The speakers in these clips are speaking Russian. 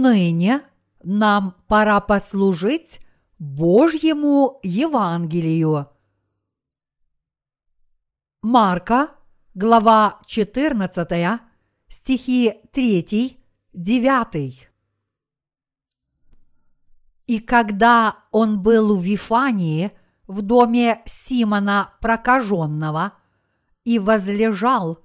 ныне нам пора послужить Божьему Евангелию. Марка, глава 14, стихи 3, 9. И когда он был в Вифании, в доме Симона прокаженного, и возлежал,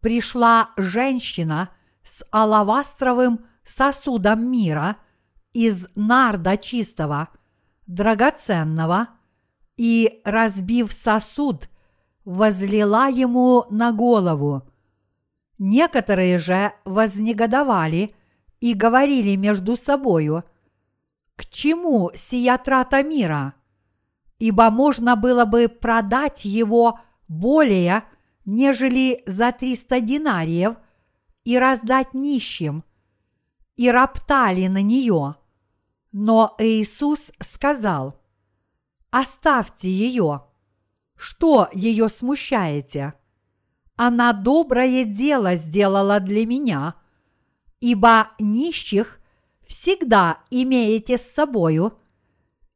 пришла женщина с алавастровым сосудом мира из нарда чистого, драгоценного, и, разбив сосуд, возлила ему на голову. Некоторые же вознегодовали и говорили между собою, к чему сия трата мира? Ибо можно было бы продать его более, нежели за триста динариев и раздать нищим, и роптали на нее. Но Иисус сказал, оставьте ее, что ее смущаете? Она доброе дело сделала для меня, ибо нищих всегда имеете с собою,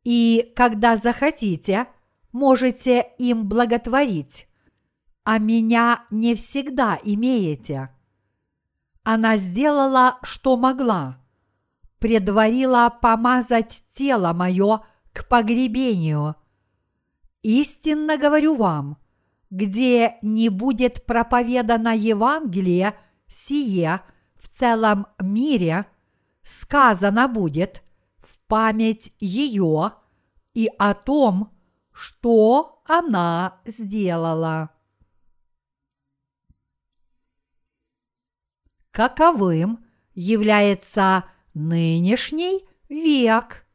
и когда захотите, можете им благотворить, а меня не всегда имеете. Она сделала, что могла, предварила помазать тело мое к погребению – Истинно говорю вам, где не будет проповедано Евангелие сие в целом мире, сказано будет в память ее и о том, что она сделала. Каковым является нынешний век –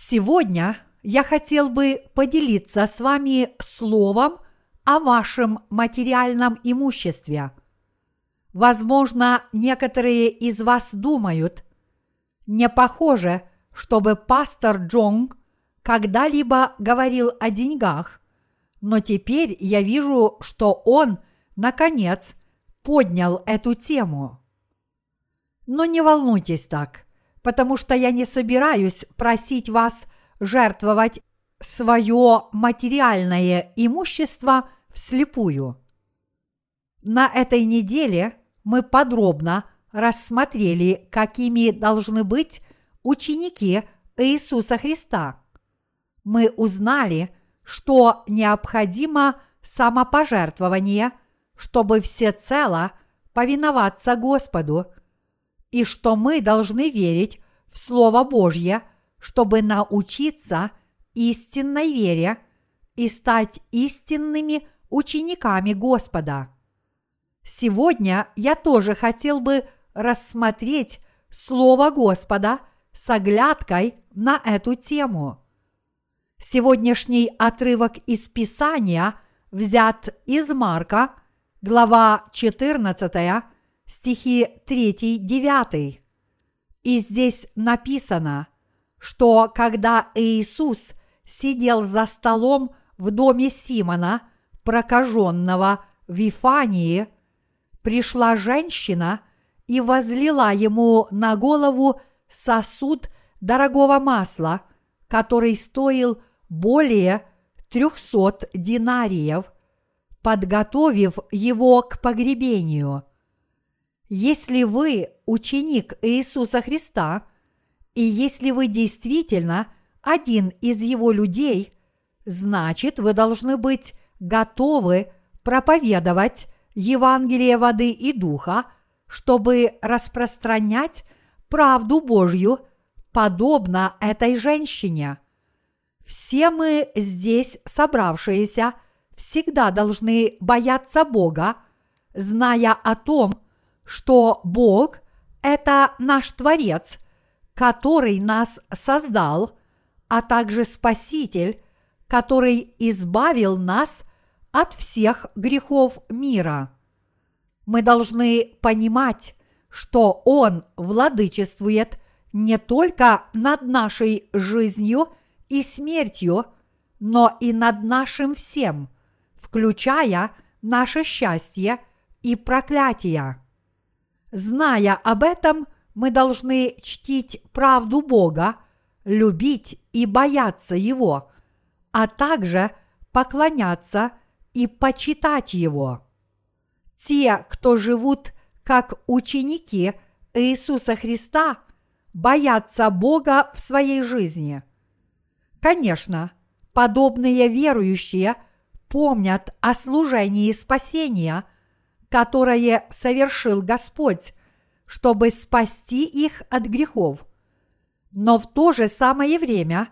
Сегодня я хотел бы поделиться с вами словом о вашем материальном имуществе. Возможно, некоторые из вас думают, не похоже, чтобы пастор Джонг когда-либо говорил о деньгах, но теперь я вижу, что он, наконец, поднял эту тему. Но не волнуйтесь так – потому что я не собираюсь просить вас жертвовать свое материальное имущество вслепую. На этой неделе мы подробно рассмотрели, какими должны быть ученики Иисуса Христа. Мы узнали, что необходимо самопожертвование, чтобы всецело повиноваться Господу – и что мы должны верить в Слово Божье, чтобы научиться истинной вере и стать истинными учениками Господа. Сегодня я тоже хотел бы рассмотреть Слово Господа с оглядкой на эту тему. Сегодняшний отрывок из Писания взят из Марка, глава 14, стихи 3-9. И здесь написано, что когда Иисус сидел за столом в доме Симона, прокаженного Вифании, пришла женщина и возлила ему на голову сосуд дорогого масла, который стоил более трехсот динариев, подготовив его к погребению. Если вы ученик Иисуса Христа, и если вы действительно один из его людей, значит вы должны быть готовы проповедовать Евангелие воды и духа, чтобы распространять правду Божью, подобно этой женщине. Все мы здесь собравшиеся всегда должны бояться Бога, зная о том, что Бог – это наш Творец, который нас создал, а также Спаситель, который избавил нас от всех грехов мира. Мы должны понимать, что Он владычествует не только над нашей жизнью и смертью, но и над нашим всем, включая наше счастье и проклятие. Зная об этом, мы должны чтить правду Бога, любить и бояться Его, а также поклоняться и почитать Его. Те, кто живут как ученики Иисуса Христа, боятся Бога в своей жизни. Конечно, подобные верующие помнят о служении спасения, которое совершил Господь, чтобы спасти их от грехов. Но в то же самое время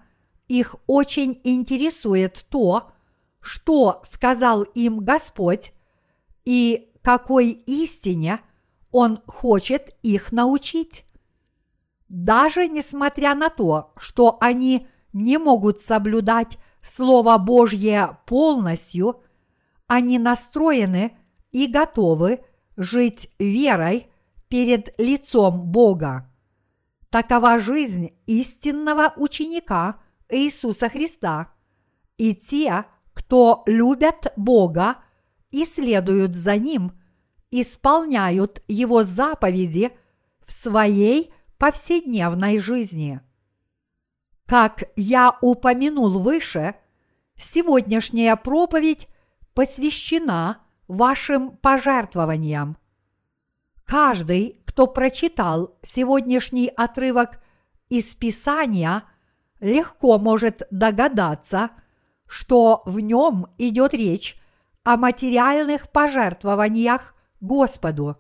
их очень интересует то, что сказал им Господь и какой истине Он хочет их научить. Даже несмотря на то, что они не могут соблюдать Слово Божье полностью, они настроены и готовы жить верой перед лицом Бога. Такова жизнь истинного ученика Иисуса Христа. И те, кто любят Бога и следуют за Ним, исполняют Его заповеди в своей повседневной жизни. Как я упомянул выше, сегодняшняя проповедь посвящена вашим пожертвованиям. Каждый, кто прочитал сегодняшний отрывок из Писания, легко может догадаться, что в нем идет речь о материальных пожертвованиях Господу.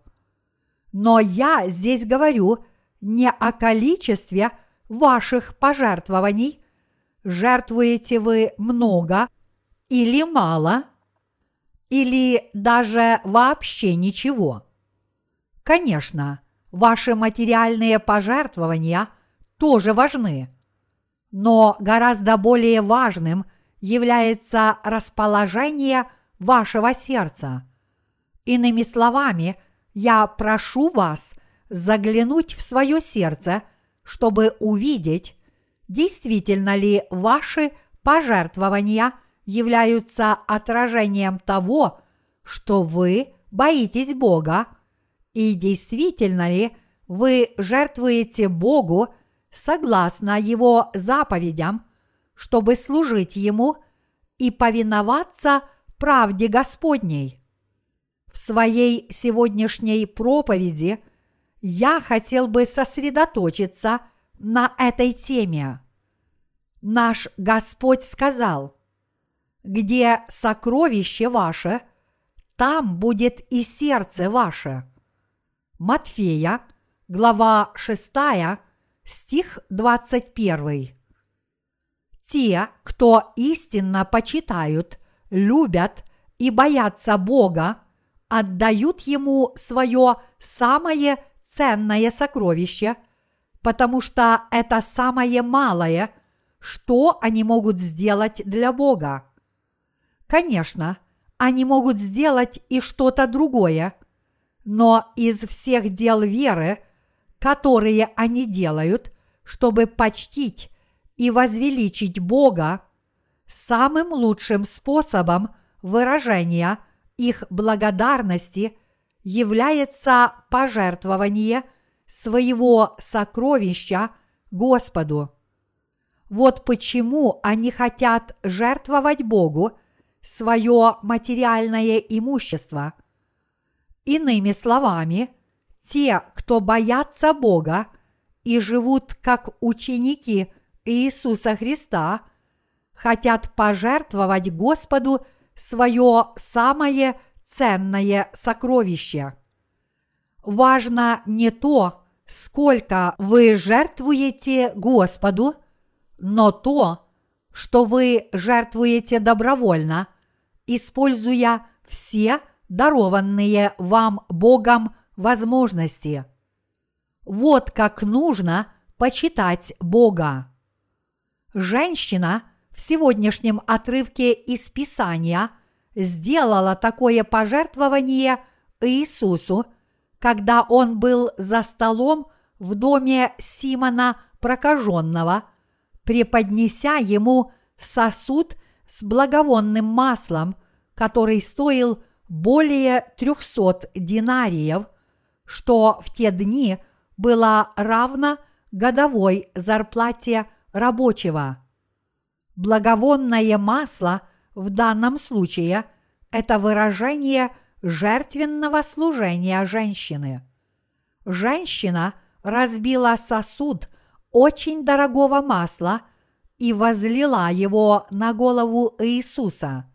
Но я здесь говорю не о количестве – ваших пожертвований, жертвуете вы много или мало, или даже вообще ничего. Конечно, ваши материальные пожертвования тоже важны, но гораздо более важным является расположение вашего сердца. Иными словами, я прошу вас заглянуть в свое сердце – чтобы увидеть, действительно ли ваши пожертвования являются отражением того, что вы боитесь Бога, и действительно ли вы жертвуете Богу согласно Его заповедям, чтобы служить Ему и повиноваться правде Господней. В своей сегодняшней проповеди – я хотел бы сосредоточиться на этой теме. Наш Господь сказал, где сокровище ваше, там будет и сердце ваше. Матфея, глава 6, стих 21. Те, кто истинно почитают, любят и боятся Бога, отдают Ему свое самое ценное сокровище, потому что это самое малое, что они могут сделать для Бога. Конечно, они могут сделать и что-то другое, но из всех дел веры, которые они делают, чтобы почтить и возвеличить Бога, самым лучшим способом выражения их благодарности – является пожертвование своего сокровища Господу. Вот почему они хотят жертвовать Богу свое материальное имущество. Иными словами, те, кто боятся Бога и живут как ученики Иисуса Христа, хотят пожертвовать Господу свое самое ценное сокровище. Важно не то, сколько вы жертвуете Господу, но то, что вы жертвуете добровольно, используя все дарованные вам Богом возможности. Вот как нужно почитать Бога. Женщина в сегодняшнем отрывке из Писания – сделала такое пожертвование Иисусу, когда он был за столом в доме Симона прокаженного, преподнеся ему сосуд с благовонным маслом, который стоил более трехсот динариев, что в те дни было равно годовой зарплате рабочего. Благовонное масло в данном случае – это выражение жертвенного служения женщины. Женщина разбила сосуд очень дорогого масла и возлила его на голову Иисуса.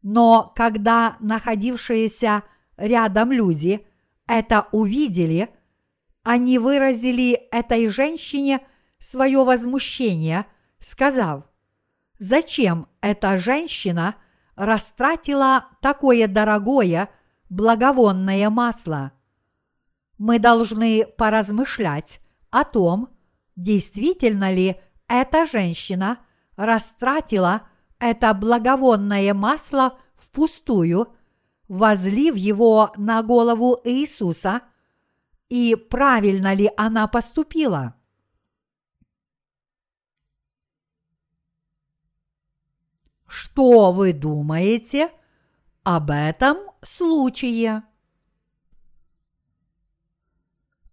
Но когда находившиеся рядом люди это увидели, они выразили этой женщине свое возмущение, сказав, зачем эта женщина растратила такое дорогое благовонное масло. Мы должны поразмышлять о том, действительно ли эта женщина растратила это благовонное масло впустую, возлив его на голову Иисуса, и правильно ли она поступила. Что вы думаете об этом случае?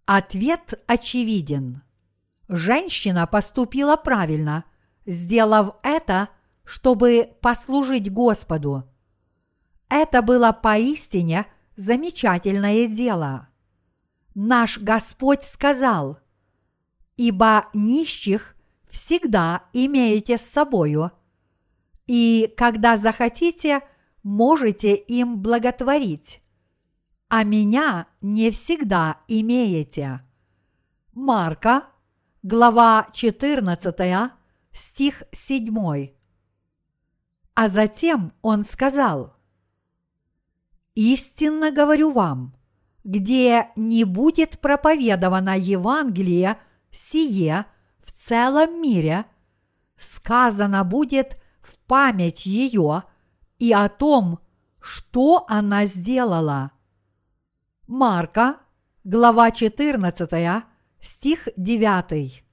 Ответ очевиден. Женщина поступила правильно, сделав это, чтобы послужить Господу. Это было поистине замечательное дело. Наш Господь сказал, «Ибо нищих всегда имеете с собою, и когда захотите, можете им благотворить, а меня не всегда имеете». Марка, глава 14, стих 7. А затем он сказал, «Истинно говорю вам, где не будет проповедовано Евангелие сие в целом мире, сказано будет в память ее и о том, что она сделала. Марка, глава 14, стих 9.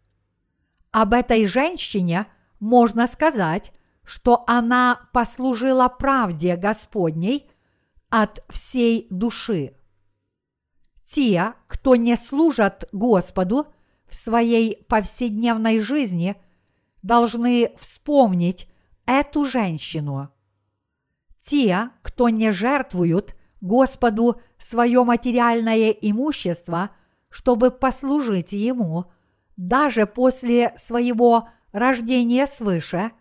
Об этой женщине можно сказать, что она послужила правде Господней от всей души. Те, кто не служат Господу в своей повседневной жизни, должны вспомнить эту женщину. Те, кто не жертвуют Господу свое материальное имущество, чтобы послужить Ему, даже после своего рождения свыше –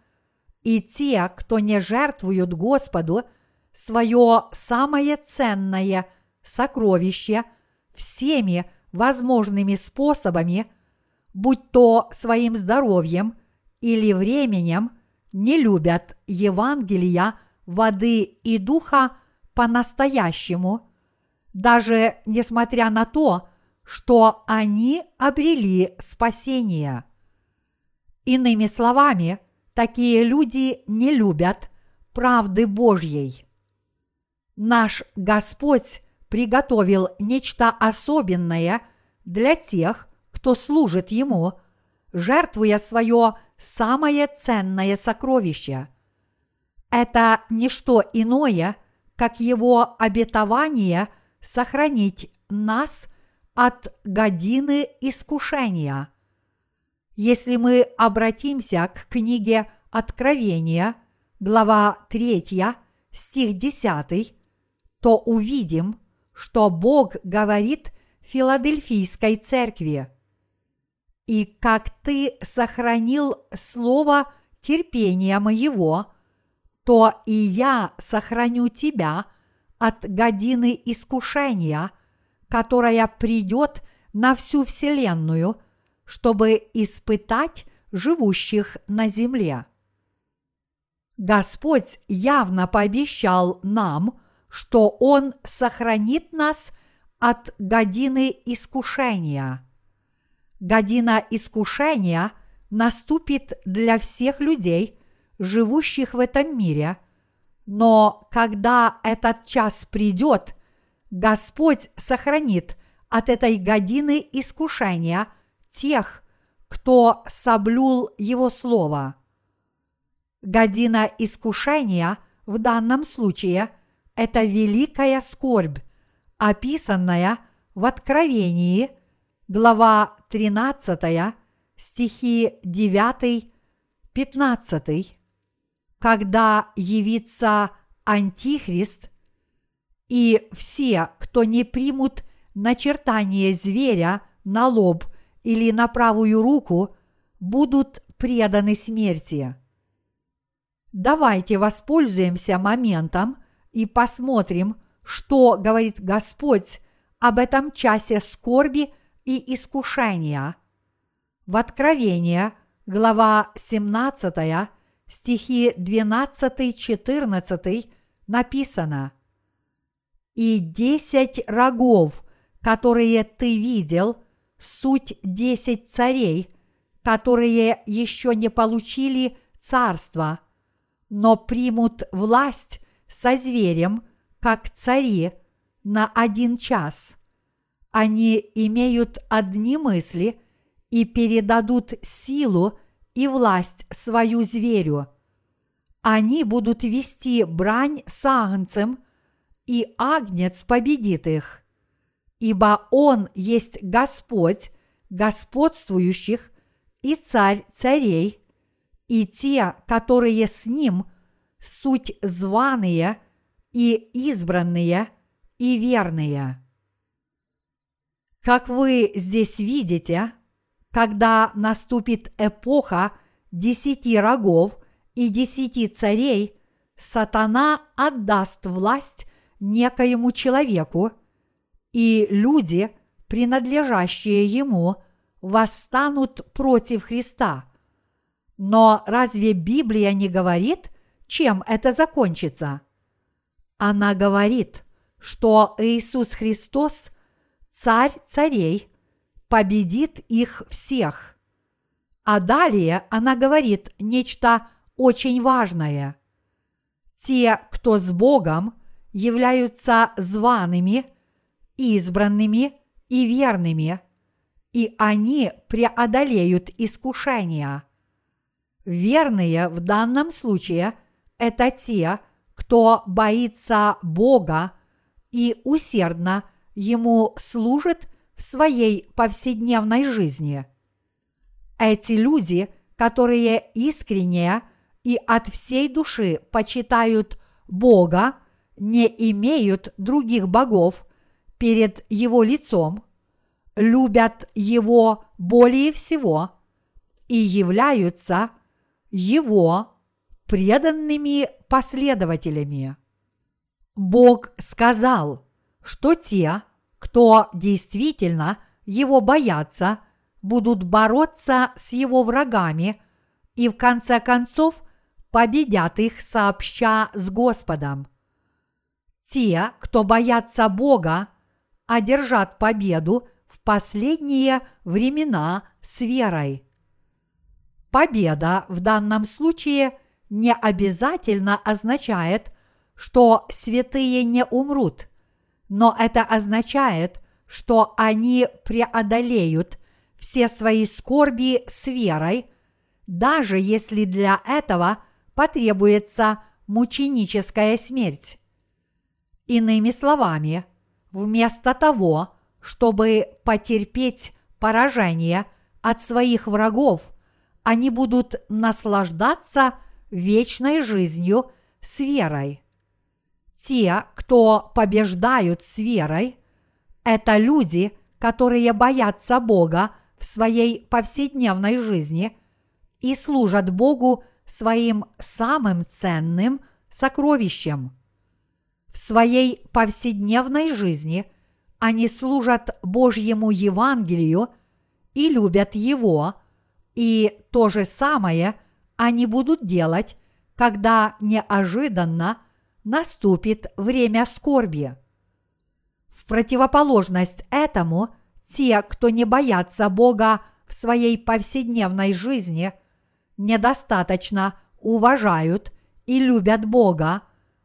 и те, кто не жертвуют Господу свое самое ценное сокровище всеми возможными способами, будь то своим здоровьем или временем, не любят Евангелия воды и духа по-настоящему, даже несмотря на то, что они обрели спасение. Иными словами, такие люди не любят правды Божьей. Наш Господь приготовил нечто особенное для тех, кто служит Ему, жертвуя свое самое ценное сокровище. Это не что иное, как Его обетование сохранить нас от годины искушения – если мы обратимся к книге Откровения, глава 3, стих 10, то увидим, что Бог говорит Филадельфийской церкви. «И как ты сохранил слово терпения моего, то и я сохраню тебя от годины искушения, которая придет на всю вселенную – чтобы испытать живущих на земле. Господь явно пообещал нам, что Он сохранит нас от годины искушения. Година искушения наступит для всех людей, живущих в этом мире, но когда этот час придет, Господь сохранит от этой годины искушения – тех, кто соблюл Его Слово. Година искушения в данном случае – это великая скорбь, описанная в Откровении, глава 13, стихи 9, 15, когда явится Антихрист, и все, кто не примут начертание зверя на лоб или на правую руку, будут преданы смерти. Давайте воспользуемся моментом и посмотрим, что говорит Господь об этом часе скорби и искушения. В Откровение, глава 17, стихи 12-14 написано «И десять рогов, которые ты видел, суть десять царей, которые еще не получили царство, но примут власть со зверем, как цари, на один час. Они имеют одни мысли и передадут силу и власть свою зверю. Они будут вести брань с агнцем, и агнец победит их. Ибо он есть Господь господствующих и царь царей, и те, которые с ним, суть званые и избранные и верные. Как вы здесь видите, когда наступит эпоха десяти рогов и десяти царей, сатана отдаст власть некоему человеку, и люди, принадлежащие ему, восстанут против Христа. Но разве Библия не говорит, чем это закончится? Она говорит, что Иисус Христос, царь царей, победит их всех. А далее она говорит нечто очень важное. Те, кто с Богом, являются зваными, избранными и верными, и они преодолеют искушения. Верные в данном случае – это те, кто боится Бога и усердно Ему служит в своей повседневной жизни. Эти люди, которые искренне и от всей души почитают Бога, не имеют других богов перед Его лицом, любят Его более всего и являются Его преданными последователями. Бог сказал, что те, кто действительно его боятся, будут бороться с его врагами и в конце концов победят их сообща с Господом. Те, кто боятся Бога, одержат победу в последние времена с верой. Победа в данном случае не обязательно означает, что святые не умрут – но это означает, что они преодолеют все свои скорби с верой, даже если для этого потребуется мученическая смерть. Иными словами, вместо того, чтобы потерпеть поражение от своих врагов, они будут наслаждаться вечной жизнью с верой. Те, кто побеждают с верой, это люди, которые боятся Бога в своей повседневной жизни и служат Богу своим самым ценным сокровищем. В своей повседневной жизни они служат Божьему Евангелию и любят его, и то же самое они будут делать, когда неожиданно наступит время скорби. В противоположность этому, те, кто не боятся Бога в своей повседневной жизни, недостаточно уважают и любят Бога,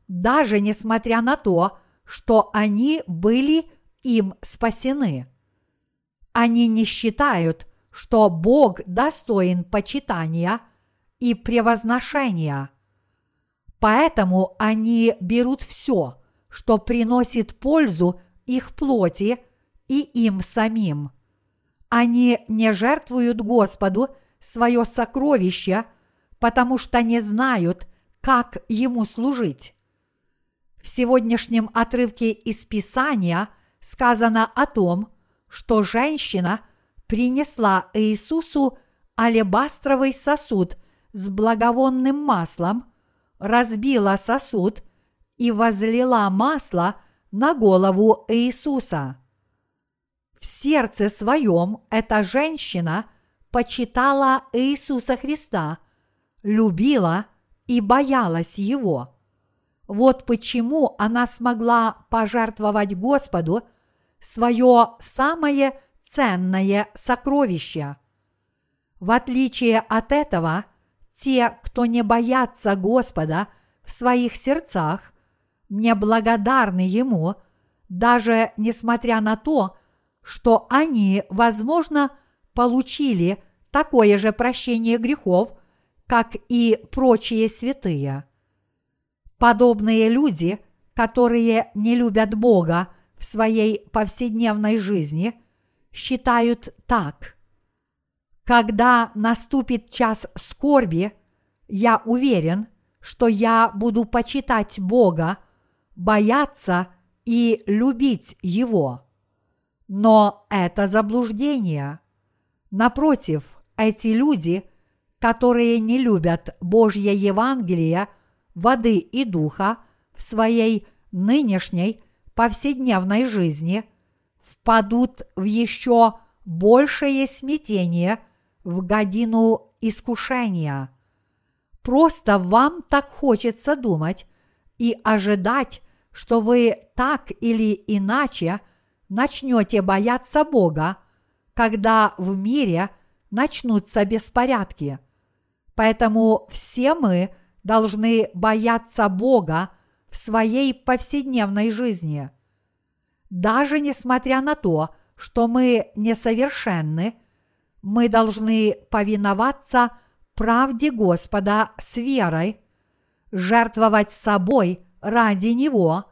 даже несмотря на то, что они были им спасены. Они не считают, что Бог достоин почитания и превозношения – Поэтому они берут все, что приносит пользу их плоти, и им самим. Они не жертвуют Господу свое сокровище, потому что не знают, как ему служить. В сегодняшнем отрывке из Писания сказано о том, что женщина принесла Иисусу алебастровый сосуд с благовонным маслом, разбила сосуд и возлила масло на голову Иисуса. В сердце своем эта женщина почитала Иисуса Христа, любила и боялась Его. Вот почему она смогла пожертвовать Господу свое самое ценное сокровище. В отличие от этого, те, кто не боятся Господа в своих сердцах, неблагодарны Ему, даже несмотря на то, что они, возможно, получили такое же прощение грехов, как и прочие святые. Подобные люди, которые не любят Бога в своей повседневной жизни, считают так. Когда наступит час скорби, я уверен, что я буду почитать Бога, бояться и любить Его. Но это заблуждение. Напротив, эти люди, которые не любят Божье Евангелие, воды и духа в своей нынешней повседневной жизни, впадут в еще большее смятение в годину искушения. Просто вам так хочется думать и ожидать, что вы так или иначе начнете бояться Бога, когда в мире начнутся беспорядки. Поэтому все мы должны бояться Бога в своей повседневной жизни. Даже несмотря на то, что мы несовершенны, мы должны повиноваться правде Господа с верой, жертвовать собой ради Него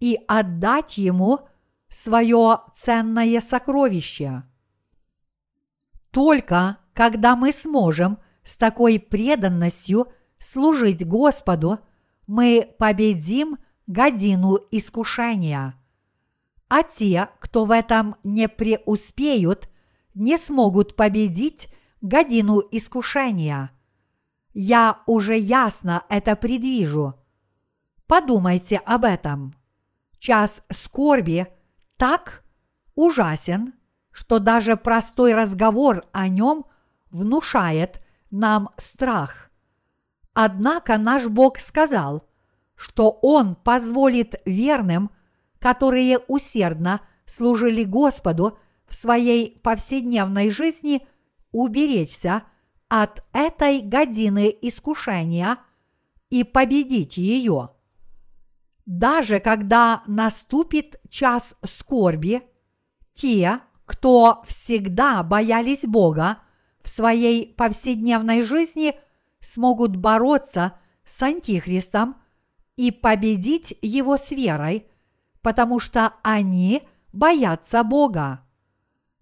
и отдать Ему свое ценное сокровище. Только когда мы сможем с такой преданностью служить Господу, мы победим годину искушения. А те, кто в этом не преуспеют, не смогут победить годину искушения. Я уже ясно это предвижу. Подумайте об этом. Час скорби так ужасен, что даже простой разговор о нем внушает нам страх. Однако наш Бог сказал, что Он позволит верным, которые усердно служили Господу в своей повседневной жизни, уберечься от этой годины искушения и победить ее. Даже когда наступит час скорби, те, кто всегда боялись Бога в своей повседневной жизни, смогут бороться с Антихристом и победить его с верой, потому что они боятся Бога.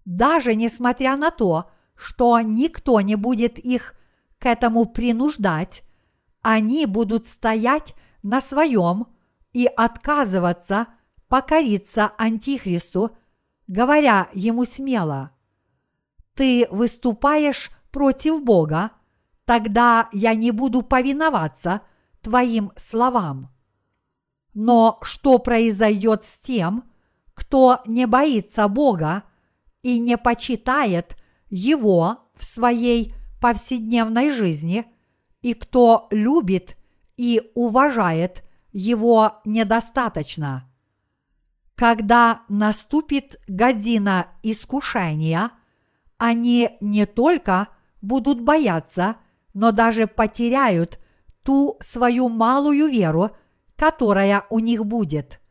Даже несмотря на то, что никто не будет их к этому принуждать, они будут стоять на своем и отказываться покориться Антихристу, говоря ему смело, «Ты выступаешь против Бога, тогда я не буду повиноваться твоим словам». Но что произойдет с тем, кто не боится Бога и не почитает Его в своей повседневной жизни, и кто любит и уважает Его недостаточно? Когда наступит година искушения, они не только будут бояться, но даже потеряют ту свою малую веру, которая у них будет.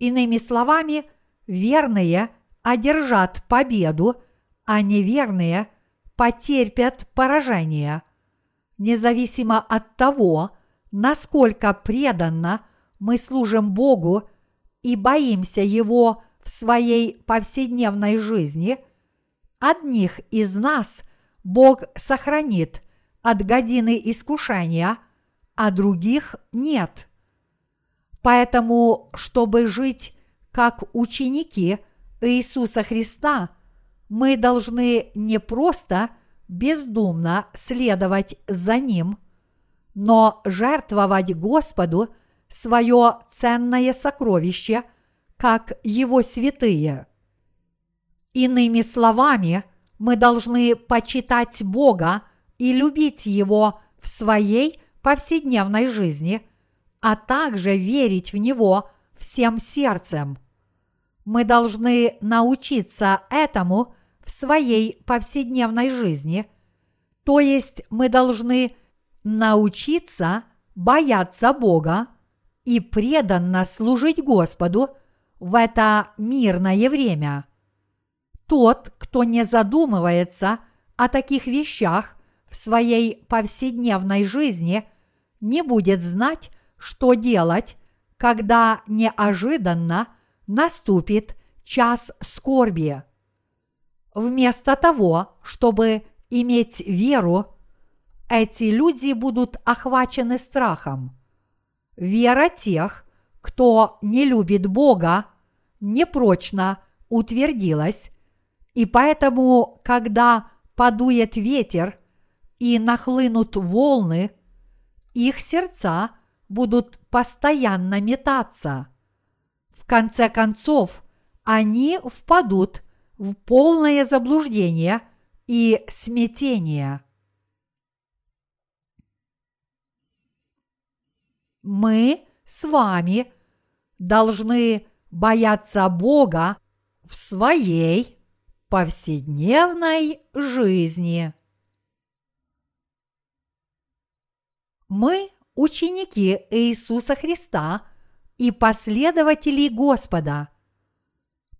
Иными словами, верные одержат победу, а неверные потерпят поражение. Независимо от того, насколько преданно мы служим Богу и боимся Его в своей повседневной жизни, одних из нас Бог сохранит от годины искушения, а других нет. Поэтому, чтобы жить как ученики Иисуса Христа, мы должны не просто бездумно следовать за Ним, но жертвовать Господу свое ценное сокровище, как Его святые. Иными словами, мы должны почитать Бога и любить Его в своей повседневной жизни, а также верить в Него всем сердцем. Мы должны научиться этому в своей повседневной жизни, то есть мы должны научиться бояться Бога и преданно служить Господу в это мирное время. Тот, кто не задумывается о таких вещах в своей повседневной жизни, не будет знать, что делать, когда неожиданно наступит час скорби. Вместо того, чтобы иметь веру, эти люди будут охвачены страхом. Вера тех, кто не любит Бога, непрочно утвердилась, и поэтому, когда подует ветер и нахлынут волны, их сердца будут постоянно метаться. Конце концов, они впадут в полное заблуждение и смятение. Мы с вами должны бояться Бога в своей повседневной жизни. Мы ученики Иисуса Христа и последователи Господа.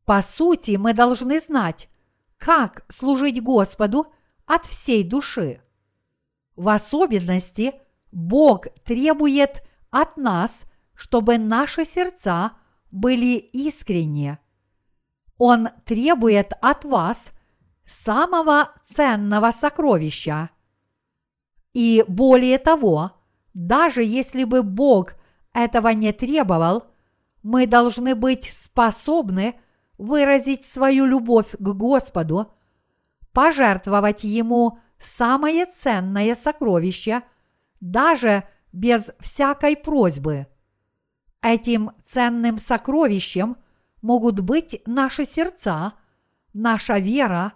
По сути, мы должны знать, как служить Господу от всей души. В особенности Бог требует от нас, чтобы наши сердца были искренни. Он требует от вас самого ценного сокровища. И более того, даже если бы Бог этого не требовал, мы должны быть способны выразить свою любовь к Господу, пожертвовать Ему самое ценное сокровище, даже без всякой просьбы. Этим ценным сокровищем могут быть наши сердца, наша вера,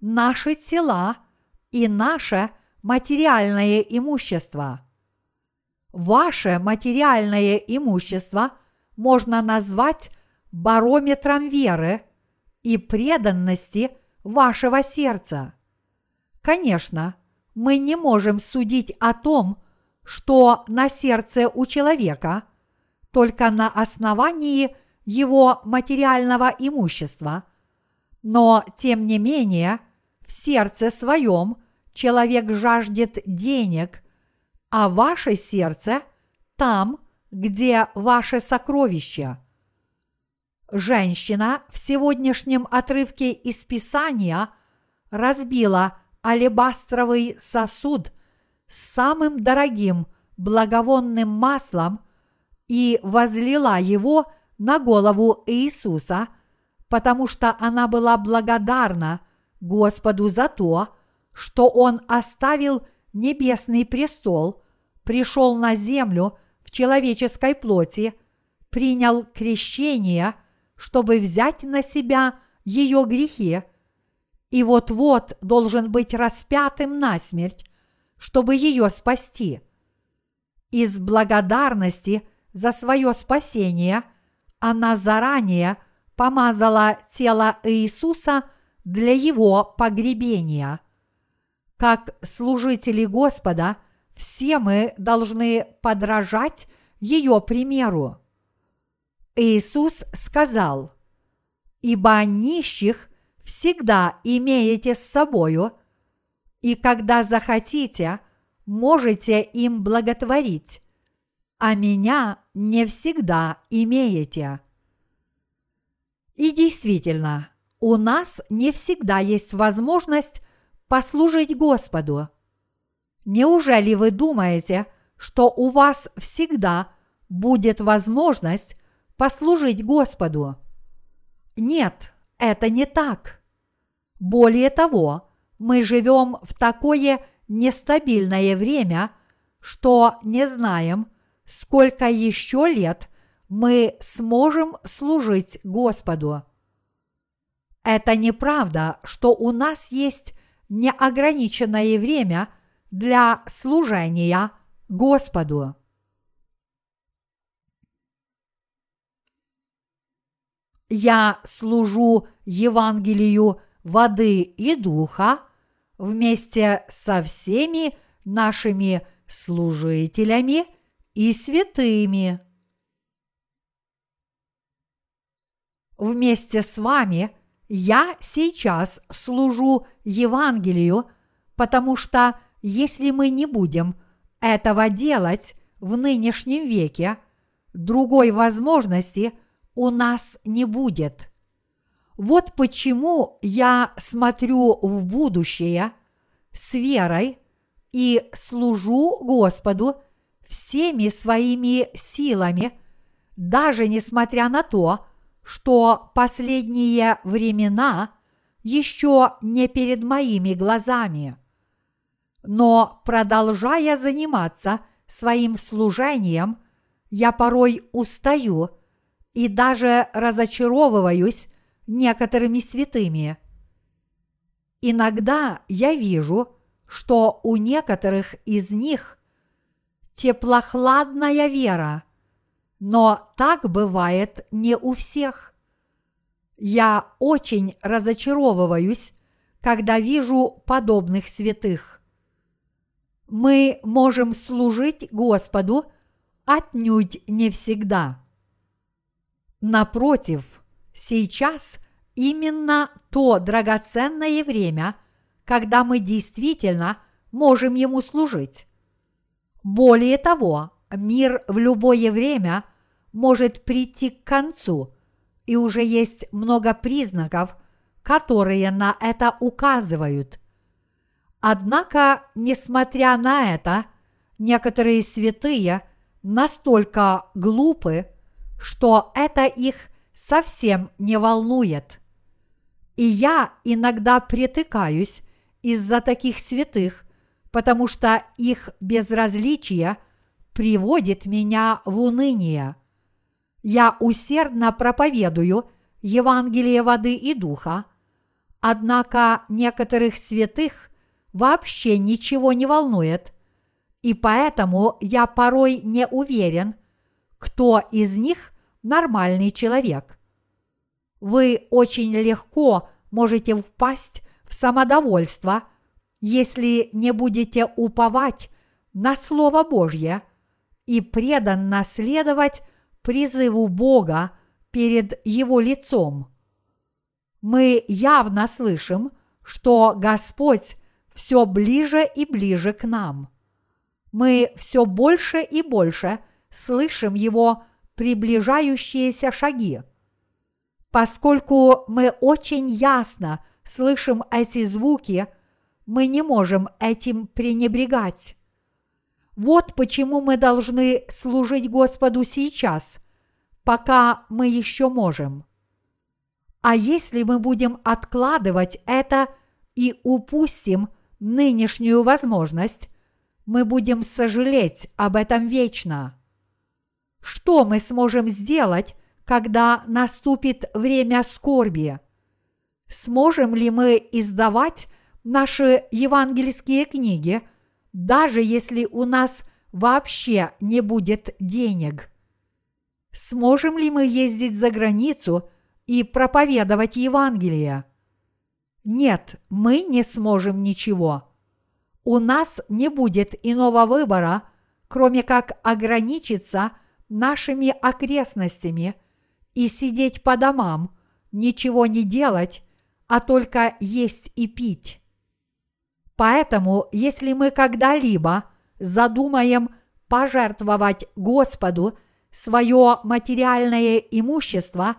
наши тела и наше материальное имущество – Ваше материальное имущество можно назвать барометром веры и преданности вашего сердца. Конечно, мы не можем судить о том, что на сердце у человека, только на основании его материального имущества, но тем не менее в сердце своем человек жаждет денег – а ваше сердце там, где ваше сокровище. Женщина в сегодняшнем отрывке из Писания разбила алебастровый сосуд с самым дорогим благовонным маслом и возлила его на голову Иисуса, потому что она была благодарна Господу за то, что Он оставил – небесный престол, пришел на землю в человеческой плоти, принял крещение, чтобы взять на себя ее грехи, и вот-вот должен быть распятым на смерть, чтобы ее спасти. Из благодарности за свое спасение она заранее помазала тело Иисуса для его погребения – как служители Господа, все мы должны подражать ее примеру. Иисус сказал, «Ибо нищих всегда имеете с собою, и когда захотите, можете им благотворить, а меня не всегда имеете». Идем действительно, у нас не всегда есть возможность послужить Господу. Неужели вы думаете, что у вас всегда будет возможность послужить Господу? Нет, это не так. Более того, мы живем в такое нестабильное время, что не знаем, сколько еще лет мы сможем служить Господу. Это неправда, что у нас есть неограниченное время для служения Господу. Я служу Евангелию воды и духа вместе со всеми нашими служителями и святыми. Вместе с вами я сейчас служу Евангелию, потому что если мы не будем этого делать в нынешнем веке, другой возможности у нас не будет. Вот почему я смотрю в будущее с верой и служу Господу всеми своими силами, даже несмотря на то, что последние времена еще не перед моими глазами. Но продолжая заниматься своим служением, я порой устаю и даже разочаровываюсь некоторыми святыми. Иногда я вижу, что у некоторых из них теплохладная вера, но так бывает не у всех. Я очень разочаровываюсь, когда вижу подобных святых. Мы можем служить Господу отнюдь не всегда. Напротив, Сейчас именно то драгоценное время, когда мы действительно можем Ему служить. Более того, мир в любое время может прийти к концу, и уже есть много признаков, которые на это указывают. Однако, несмотря на это, некоторые святые настолько глупы, что это их – совсем не волнует. И я иногда притыкаюсь из-за таких святых, потому что их безразличие приводит меня в уныние. Я усердно проповедую Евангелие воды и духа, однако некоторых святых вообще ничего не волнует, и поэтому я порой не уверен, кто из них нормальный человек. Вы очень легко можете впасть в самодовольство, если не будете уповать на Слово Божье и преданно следовать призыву Бога перед Его лицом. Мы явно слышим, что Господь все ближе и ближе к нам. Мы все больше и больше слышим Его приближающиеся шаги. Поскольку мы очень ясно слышим эти звуки, мы не можем этим пренебрегать. Вот почему мы должны служить Господу сейчас, пока мы еще можем. А если мы будем откладывать это и упустим нынешнюю возможность, мы будем сожалеть об этом вечно. Что мы сможем сделать, когда наступит время скорби? Сможем ли мы издавать наши евангельские книги, даже если у нас вообще не будет денег? Сможем ли мы ездить за границу и проповедовать Евангелие? Нет, мы не сможем ничего. У нас не будет иного выбора, кроме как ограничиться – нашими окрестностями и сидеть по домам, ничего не делать, а только есть и пить. Поэтому, если мы когда-либо задумаем пожертвовать Господу свое материальное имущество,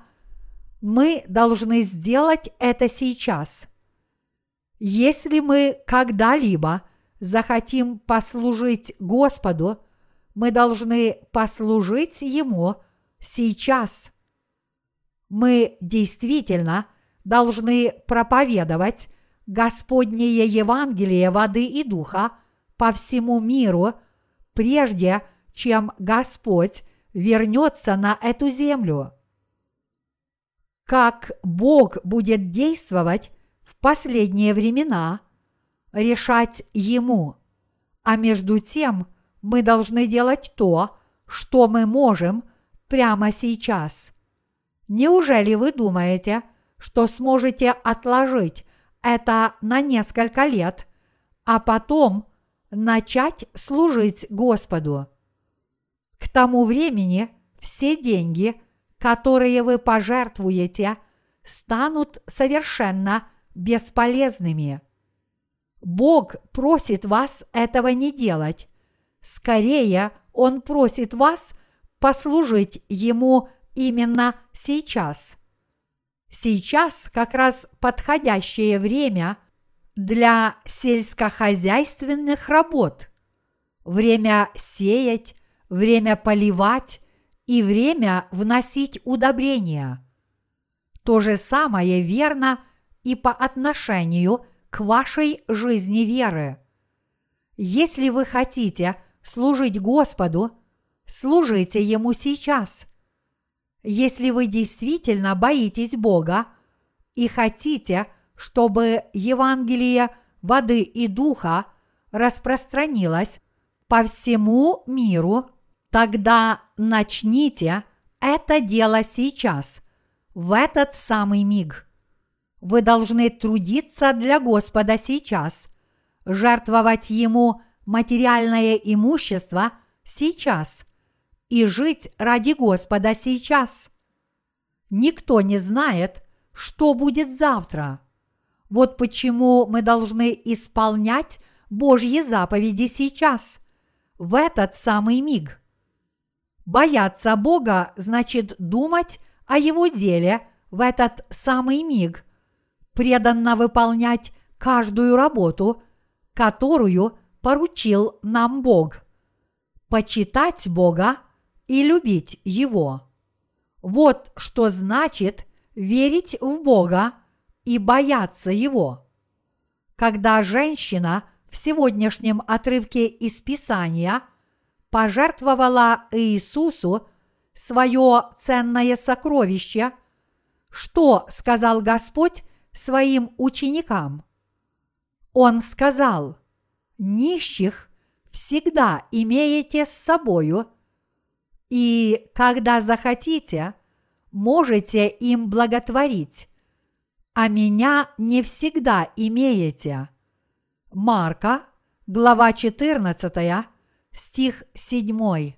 мы должны сделать это сейчас. Если мы когда-либо захотим послужить Господу, мы должны послужить Ему сейчас. Мы действительно должны проповедовать Господнее Евангелие воды и духа по всему миру, прежде чем Господь вернется на эту землю. Как Бог будет действовать в последние времена, решать Ему, а между тем мы должны делать то, что мы можем прямо сейчас. Неужели вы думаете, что сможете отложить это на несколько лет, а потом начать служить Господу? К тому времени все деньги, которые вы пожертвуете, станут совершенно бесполезными. Бог просит вас этого не делать. Скорее, Он просит вас послужить Ему именно сейчас. Сейчас как раз подходящее время для сельскохозяйственных работ. Время сеять, время поливать и время вносить удобрения. То же самое верно и по отношению к вашей жизни веры. Если вы хотите служить Господу, служите Ему сейчас. Если вы действительно боитесь Бога и хотите, чтобы Евангелие воды и духа распространилось по всему миру, тогда начните это дело сейчас, в этот самый миг. Вы должны трудиться для Господа сейчас, жертвовать Ему материальное имущество сейчас и жить ради Господа сейчас. Никто не знает, что будет завтра. Вот почему мы должны исполнять Божьи заповеди сейчас, в этот самый миг. Бояться Бога значит думать о Его деле в этот самый миг, преданно выполнять каждую работу, которую поручил нам Бог. Почитать Бога и любить Его. Вот что значит верить в Бога и бояться Его. Когда женщина в сегодняшнем отрывке из Писания пожертвовала Иисусу свое ценное сокровище, что сказал Господь своим ученикам? Он сказал, нищих всегда имеете с собою, и когда захотите, можете им благотворить, а меня не всегда имеете. Марка, глава 14, стих 7.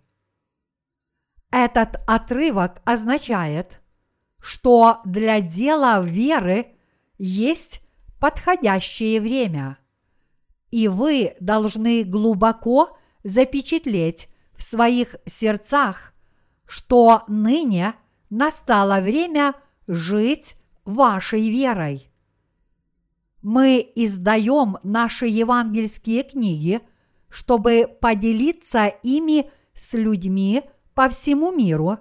Этот отрывок означает, что для дела веры есть подходящее время, и вы должны глубоко запечатлеть в своих сердцах, что ныне настало время жить вашей верой. Мы издаем наши евангельские книги, чтобы поделиться ими с людьми по всему миру,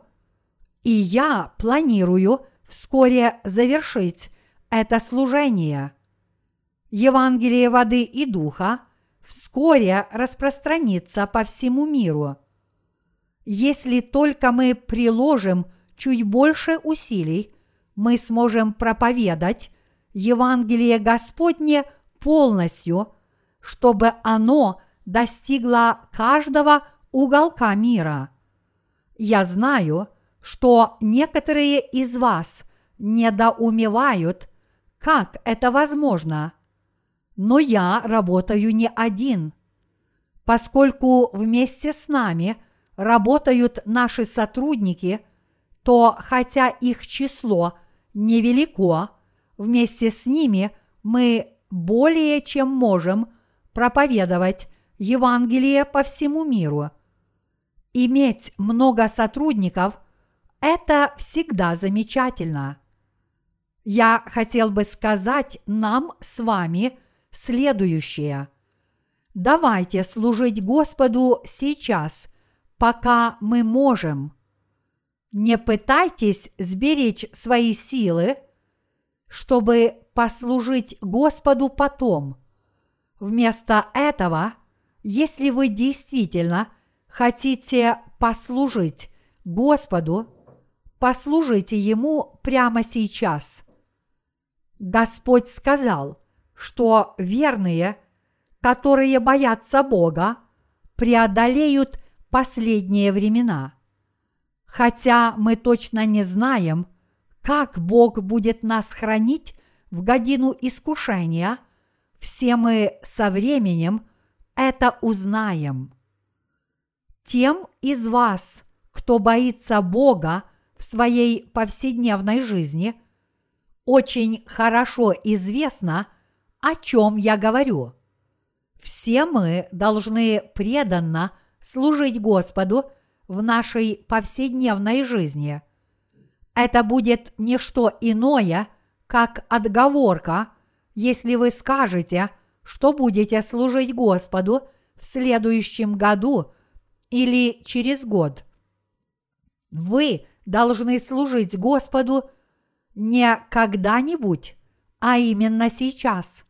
и я планирую вскоре завершить это служение. Евангелие воды и духа вскоре распространится по всему миру. Если только мы приложим чуть больше усилий, мы сможем проповедать Евангелие Господне полностью, чтобы оно достигло каждого уголка мира. Я знаю, что некоторые из вас недоумевают, как это возможно. Но я работаю не один. Поскольку вместе с нами работают наши сотрудники, то хотя их число невелико, вместе с ними мы более чем можем проповедовать Евангелие по всему миру. Иметь много сотрудников – это всегда замечательно. я хотел бы сказать нам с вами следующее. Давайте служить Господу сейчас, пока мы можем. Не пытайтесь сберечь свои силы, чтобы послужить Господу потом. Вместо этого, если вы действительно хотите послужить Господу, послужите Ему прямо сейчас. Господь сказал, что верные, которые боятся Бога, преодолеют последние времена. Хотя мы точно не знаем, как Бог будет нас хранить в годину искушения, все мы со временем это узнаем. Тем из вас, кто боится Бога в своей повседневной жизни – очень хорошо известно, о чем я говорю. Все мы должны преданно служить Господу в нашей повседневной жизни. Это будет не что иное, как отговорка, если вы скажете, что будете служить Господу в следующем году или через год. Вы должны служить Господу не когда-нибудь, а именно сейчас.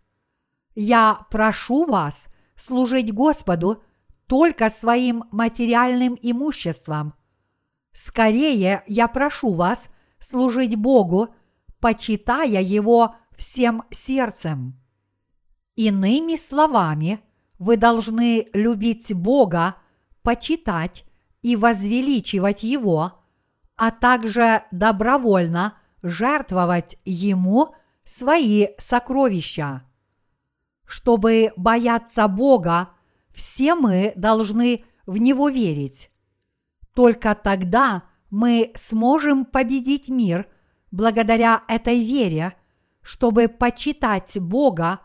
Я прошу вас служить Господу только своим материальным имуществом. Скорее я прошу вас служить Богу, почитая Его всем сердцем. Иными словами, вы должны любить Бога, почитать и возвеличивать Его, а также добровольно жертвовать Ему свои сокровища. Чтобы бояться Бога, все мы должны в Него верить. Только тогда мы сможем победить мир благодаря этой вере, чтобы почитать Бога,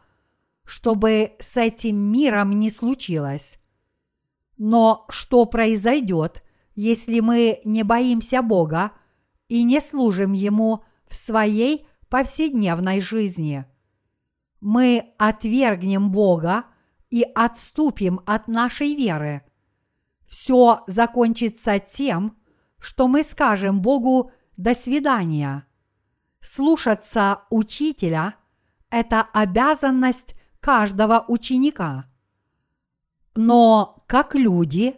чтобы с этим миром не случилось. Но что произойдет, если мы не боимся Бога – и не служим Ему в своей повседневной жизни. Мы отвергнем Бога и отступим от нашей веры. Все закончится тем, что мы скажем Богу «до свидания». Слушаться учителя – это обязанность каждого ученика. Но как люди,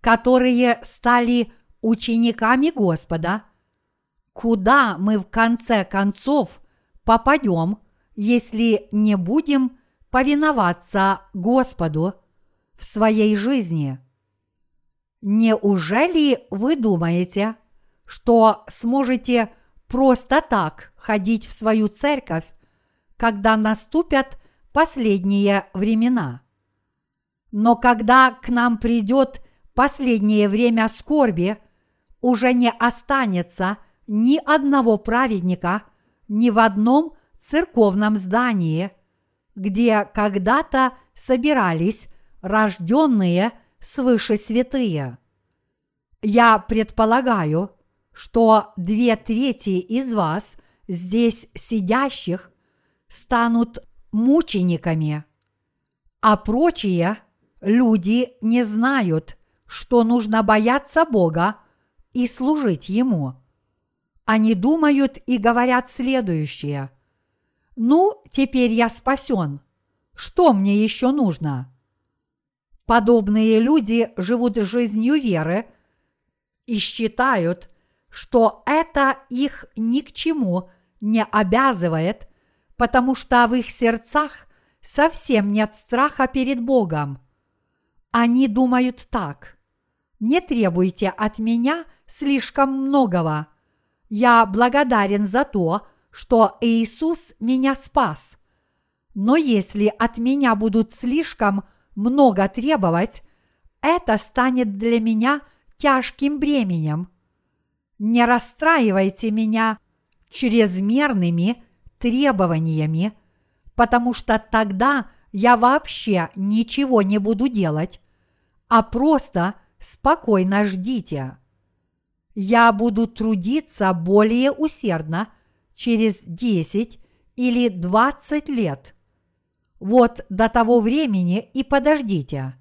которые стали учениками Господа – куда мы в конце концов попадем, если не будем повиноваться Господу в своей жизни? Неужели вы думаете, что сможете просто так ходить в свою церковь, когда наступят последние времена? Но когда к нам придет последнее время скорби, уже не останется – ни одного праведника ни в одном церковном здании, где когда-то собирались рожденные свыше святые. Я предполагаю, что две трети из вас здесь сидящих станут мучениками, а прочие люди не знают, что нужно бояться Бога и служить Ему – они думают и говорят следующее. Ну, теперь я спасен. Что мне еще нужно? Подобные люди живут жизнью веры и считают, что это их ни к чему не обязывает, потому что в их сердцах совсем нет страха перед Богом. Они думают так. Не требуйте от меня слишком многого – я благодарен за то, что Иисус меня спас. Но если от меня будут слишком много требовать, это станет для меня тяжким бременем. Не расстраивайте меня чрезмерными требованиями, потому что тогда я вообще ничего не буду делать, а просто спокойно ждите я буду трудиться более усердно, через 10 или 20 лет. Вот до того времени и подождите.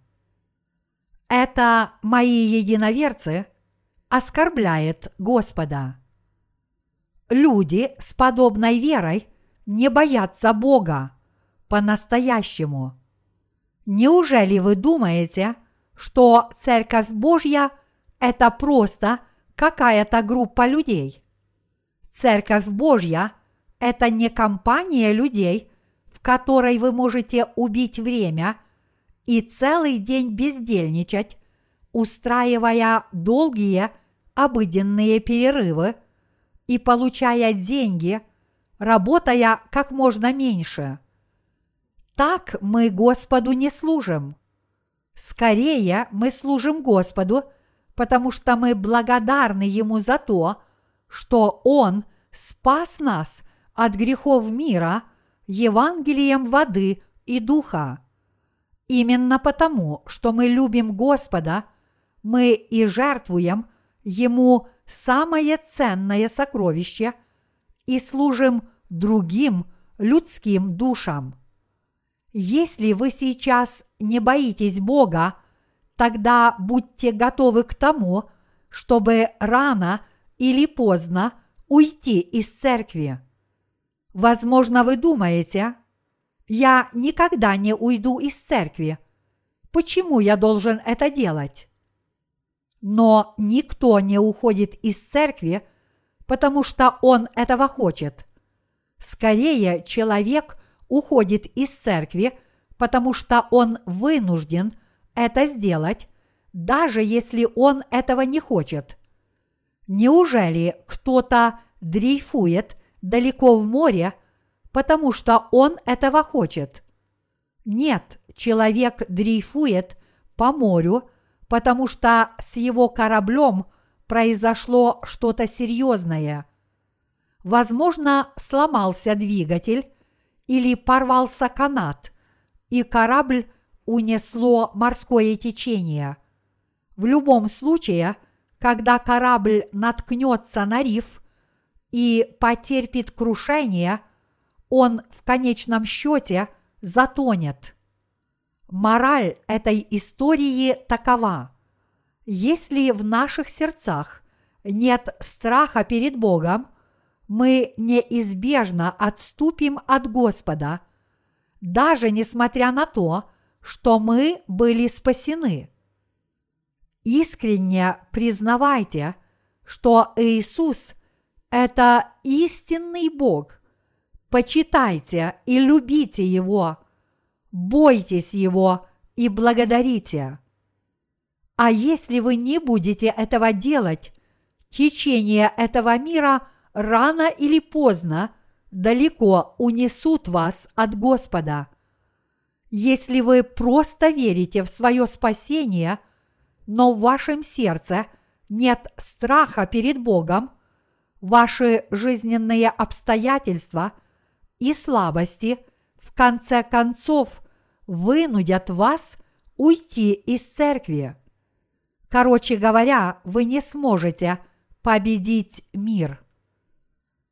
Это мои единоверцы оскорбляет Господа. Люди с подобной верой не боятся Бога по-настоящему. Неужели вы думаете, что Церковь Божья – это просто какая-то группа людей? Церковь Божья – это не компания людей, в которой вы можете убить время и целый день бездельничать, устраивая долгие обыденные перерывы и получая деньги, работая как можно меньше. Так мы Господу не служим. Скорее мы служим Господу, потому что мы благодарны Ему за то, что Он спас нас от грехов мира Евангелием воды и духа. Именно потому, что мы любим Господа, мы и жертвуем Ему самое ценное сокровище и служим другим людским душам. Если вы сейчас не боитесь Бога, тогда будьте готовы к тому, чтобы рано или поздно уйти из церкви. Возможно, вы думаете, я никогда не уйду из церкви. Почему я должен это делать? Но никто не уходит из церкви, потому что он этого хочет. Скорее, человек уходит из церкви, потому что он вынужден это сделать, даже если он этого не хочет. Неужели кто-то дрейфует далеко в море, потому что он этого хочет? Нет, человек дрейфует по морю, потому что с его кораблем произошло что-то серьезное. Возможно, сломался двигатель или порвался канат, и корабль унесло морское течение. В любом случае, когда корабль наткнется на риф и потерпит крушение, он в конечном счете затонет. Мораль этой истории такова. Если в наших сердцах нет страха перед Богом, мы неизбежно отступим от Господа, даже несмотря на то, что мы были спасены искренне признавайте, что Иисус – это истинный Бог. Почитайте и любите Его, бойтесь Его и благодарите. А если вы не будете этого делать, течение этого мира рано или поздно далеко унесут вас от Господа. Если вы просто верите в свое спасение – но в вашем сердце нет страха перед Богом, ваши жизненные обстоятельства и слабости в конце концов вынудят вас уйти из церкви. Короче говоря, вы не сможете победить мир.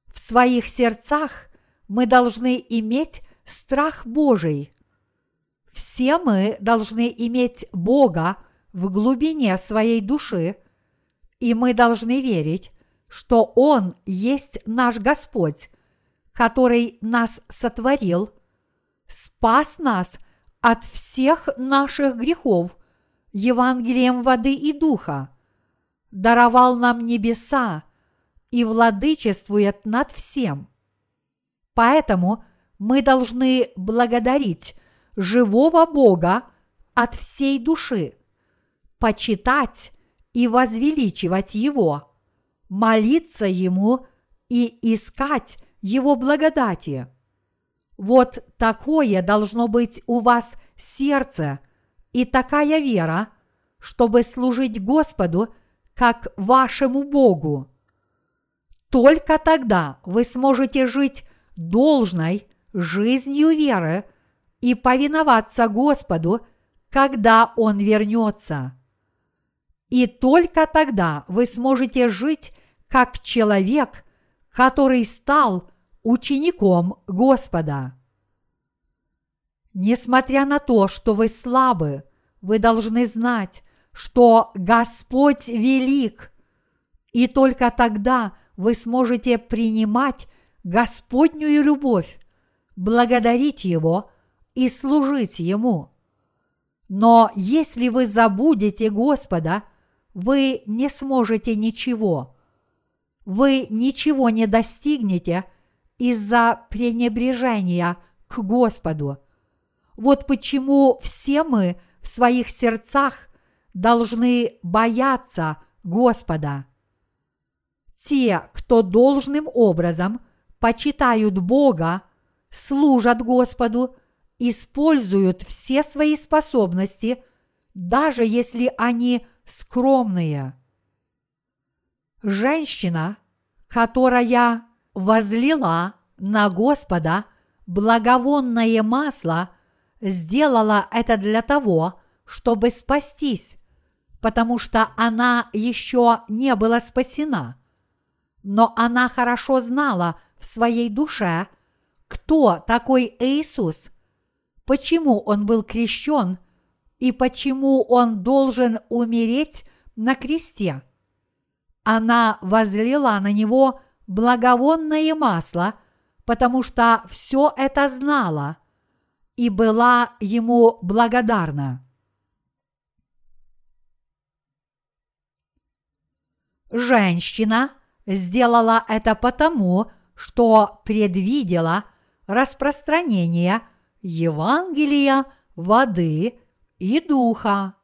В своих сердцах мы должны иметь страх Божий. Все мы должны иметь Бога в глубине своей души, и мы должны верить, что Он есть наш Господь, который нас сотворил, спас нас от всех наших грехов Евангелием воды и духа, даровал нам небеса и владычествует над всем. Поэтому мы должны благодарить живого Бога от всей души – почитать и возвеличивать Его, молиться Ему и искать Его благодати. Вот такое должно быть у вас сердце и такая вера, чтобы служить Господу как вашему Богу. Только тогда вы сможете жить должной жизнью веры и повиноваться Господу, когда Он вернется. И только тогда вы сможете жить как человек, который стал учеником Господа. Несмотря на то, что вы слабы, вы должны знать, что Господь велик, и только тогда вы сможете принимать Господнюю любовь, благодарить Его и служить Ему. Но если вы забудете Господа, вы не сможете ничего. Вы ничего не достигнете из-за пренебрежения к Господу. Вот почему все мы в своих сердцах должны бояться Господа. Те, кто должным образом почитают Бога, служат Господу, используют все свои способности, даже если они скромные. Женщина, которая возлила на Господа благовонное масло, сделала это для того, чтобы спастись, потому что она еще не была спасена. Но она хорошо знала в своей душе, кто такой Иисус, почему он был крещен и почему он должен умереть на кресте. Она возлила на него благовонное масло, потому что все это знала и была ему благодарна. Женщина сделала это потому, что предвидела распространение Евангелия воды и духа.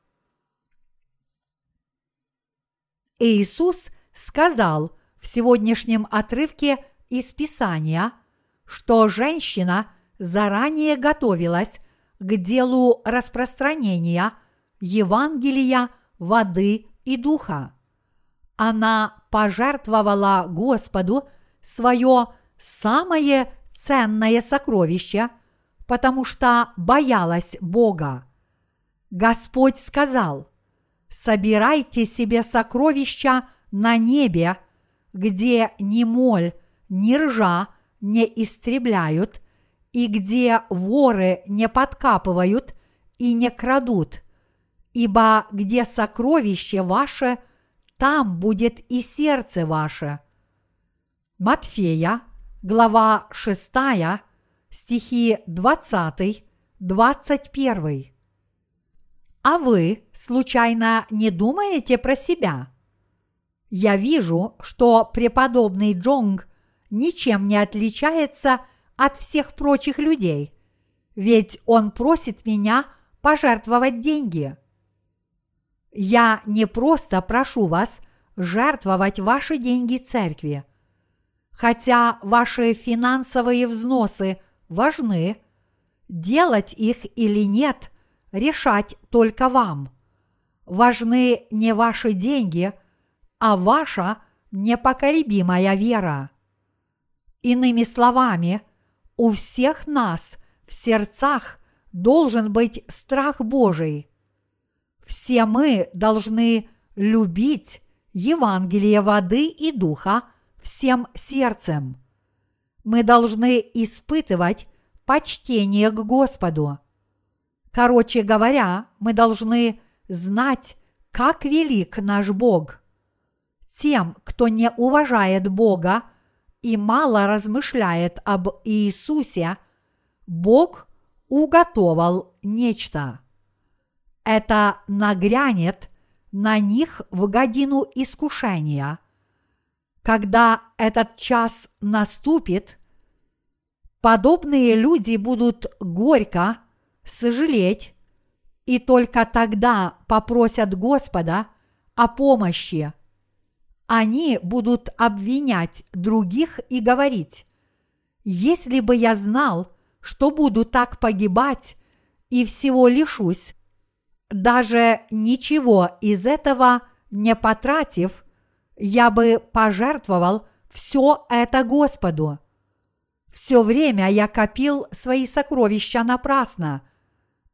Иисус сказал в сегодняшнем отрывке из Писания, что женщина заранее готовилась к делу распространения Евангелия воды и духа она пожертвовала Господу свое самое ценное сокровище, потому что боялась Бога. Господь сказал, собирайте себе сокровища на небе, где ни моль, ни ржа не истребляют, и где воры не подкапывают и не крадут, ибо где сокровище ваше – там будет и сердце ваше. Матфея, глава 6, стихи 20, 21. А вы, случайно, не думаете про себя? Я вижу, что преподобный Джонг ничем не отличается от всех прочих людей, ведь он просит меня пожертвовать деньги – я не просто прошу вас жертвовать ваши деньги церкви. Хотя ваши финансовые взносы важны, делать их или нет решать только вам. Важны не ваши деньги, а ваша непоколебимая вера. Иными словами, у всех нас в сердцах должен быть страх Божий – все мы должны любить Евангелие воды и духа всем сердцем. Мы должны испытывать почтение к Господу. Короче говоря, мы должны знать, как велик наш Бог. Тем, кто не уважает Бога и мало размышляет об Иисусе, Бог уготовал нечто это нагрянет на них в годину искушения. Когда этот час наступит, подобные люди будут горько сожалеть и только тогда попросят Господа о помощи. Они будут обвинять других и говорить, если бы я знал, что буду так погибать и всего лишусь, даже ничего из этого не потратив, я бы пожертвовал все это Господу. Все время я копил свои сокровища напрасно.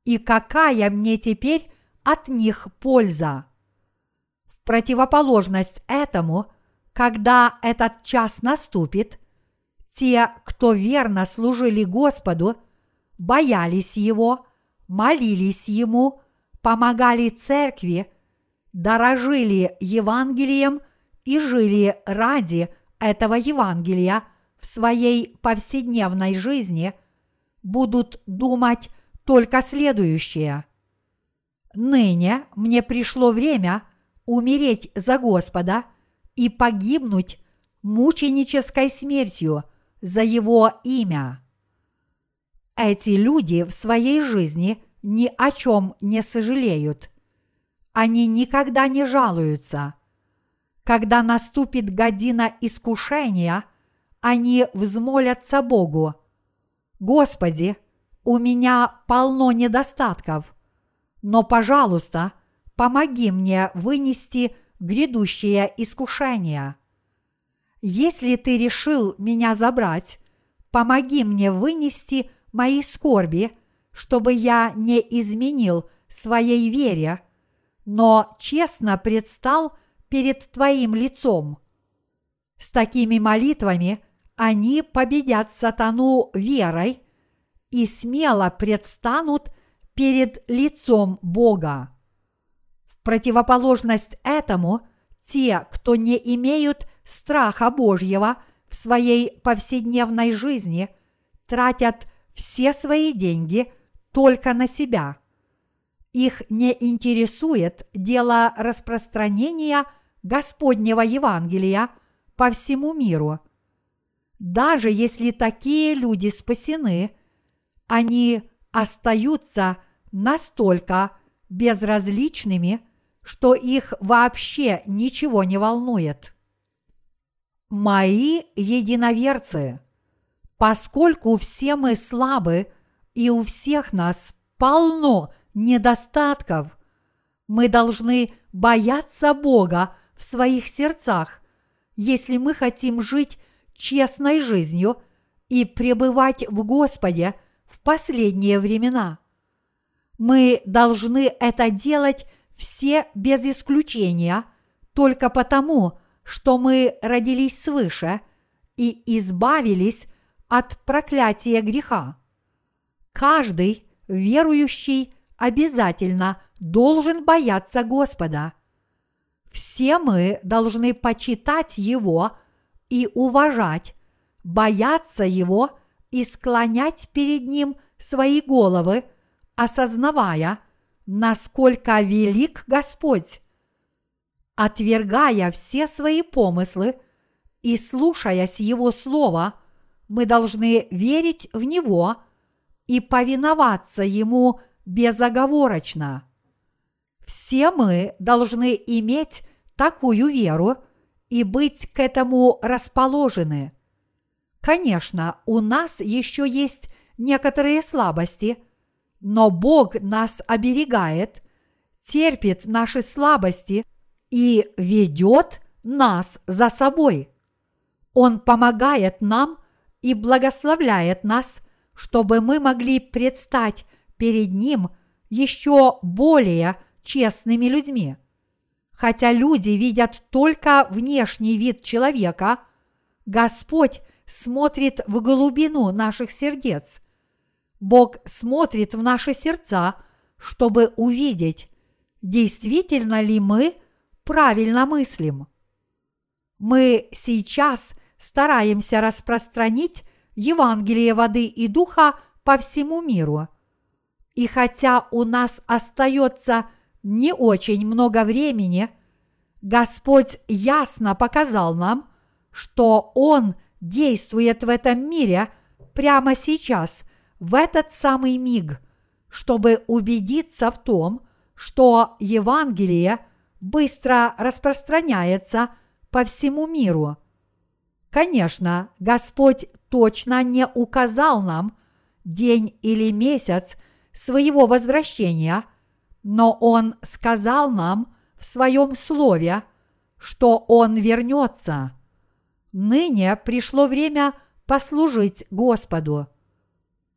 И какая мне теперь от них польза? В противоположность этому, когда этот час наступит, Те, кто верно служили Господу, боялись Его, молились Ему, помогали церкви, дорожили Евангелием и жили ради этого Евангелия в своей повседневной жизни, будут думать только следующее. Ныне мне пришло время умереть за Господа и погибнуть мученической смертью за Его имя. Эти люди в своей жизни ни о чем не сожалеют. Они никогда не жалуются. Когда наступит година искушения, они взмолятся Богу. Господи, у меня полно недостатков, но, пожалуйста, помоги мне вынести грядущее искушение. Если ты решил меня забрать, помоги мне вынести мои скорби, чтобы я не изменил своей вере, но честно предстал перед Твоим лицом. С такими молитвами они победят сатану верой и смело предстанут перед лицом Бога. В противоположность этому, те, кто не имеют страха Божьего в своей повседневной жизни, тратят все свои деньги только на себя. Их не интересует дело распространения Господнего Евангелия по всему миру. Даже если такие люди спасены, они остаются настолько безразличными, что их вообще ничего не волнует. Мои единоверцы, поскольку все мы слабы и у всех нас полно недостатков, мы должны бояться Бога в своих сердцах, если мы хотим жить честной жизнью и пребывать в Господе в последние времена. Мы должны это делать все без исключения только потому, что мы родились свыше и избавились от проклятия греха. Каждый верующий обязательно должен бояться Господа. Все мы должны почитать Его и уважать, бояться Его и склонять перед Ним свои головы, осознавая, насколько велик Господь. Отвергая все свои помыслы и слушаясь Его Слова, мы должны верить в Него и повиноваться Ему безоговорочно. Все мы должны иметь такую веру и быть к этому расположены. Конечно, у нас еще есть некоторые слабости, но Бог нас оберегает, терпит наши слабости и ведет нас за собой. Он помогает нам и благословляет нас, чтобы мы могли предстать перед Ним еще более честными людьми. Хотя люди видят только внешний вид человека, Господь смотрит в глубину наших сердец. Бог смотрит в наши сердца, чтобы увидеть, действительно ли мы правильно мыслим. Мы сейчас стараемся распространить Евангелие воды и духа по всему миру. И хотя у нас остается не очень много времени, Господь ясно показал нам, что Он действует в этом мире прямо сейчас, в этот самый миг, чтобы убедиться в том, что Евангелие быстро распространяется по всему миру. Конечно, Господь точно не указал нам день или месяц своего возвращения, но Он сказал нам в своем слове, что Он вернется. Ныне пришло время послужить Господу.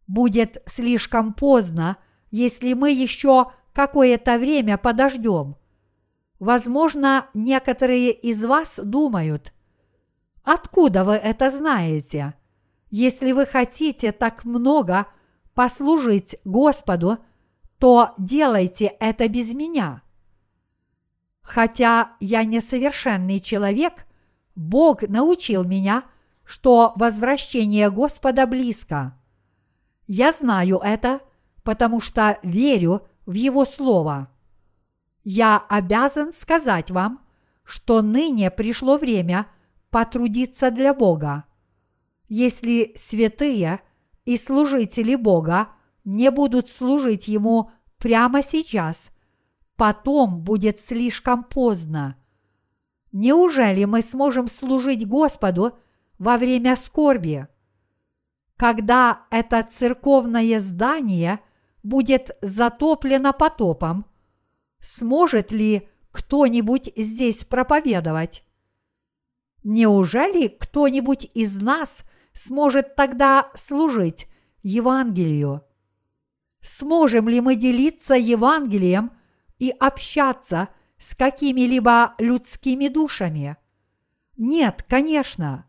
Будет слишком поздно, если мы еще какое-то время подождем. Возможно, некоторые из вас думают, откуда вы это знаете – если вы хотите так много послужить Господу, то делайте это без меня. Хотя я несовершенный человек, Бог научил меня, что возвращение Господа близко. Я знаю это, потому что верю в Его Слово. Я обязан сказать вам, что ныне пришло время потрудиться для Бога. Если святые и служители Бога не будут служить Ему прямо сейчас, потом будет слишком поздно. Неужели мы сможем служить Господу во время скорби? Когда это церковное здание будет затоплено потопом, сможет ли кто-нибудь здесь проповедовать? Неужели кто-нибудь из нас сможет тогда служить Евангелию? Сможем ли мы делиться Евангелием и общаться с какими-либо людскими душами? Нет, конечно.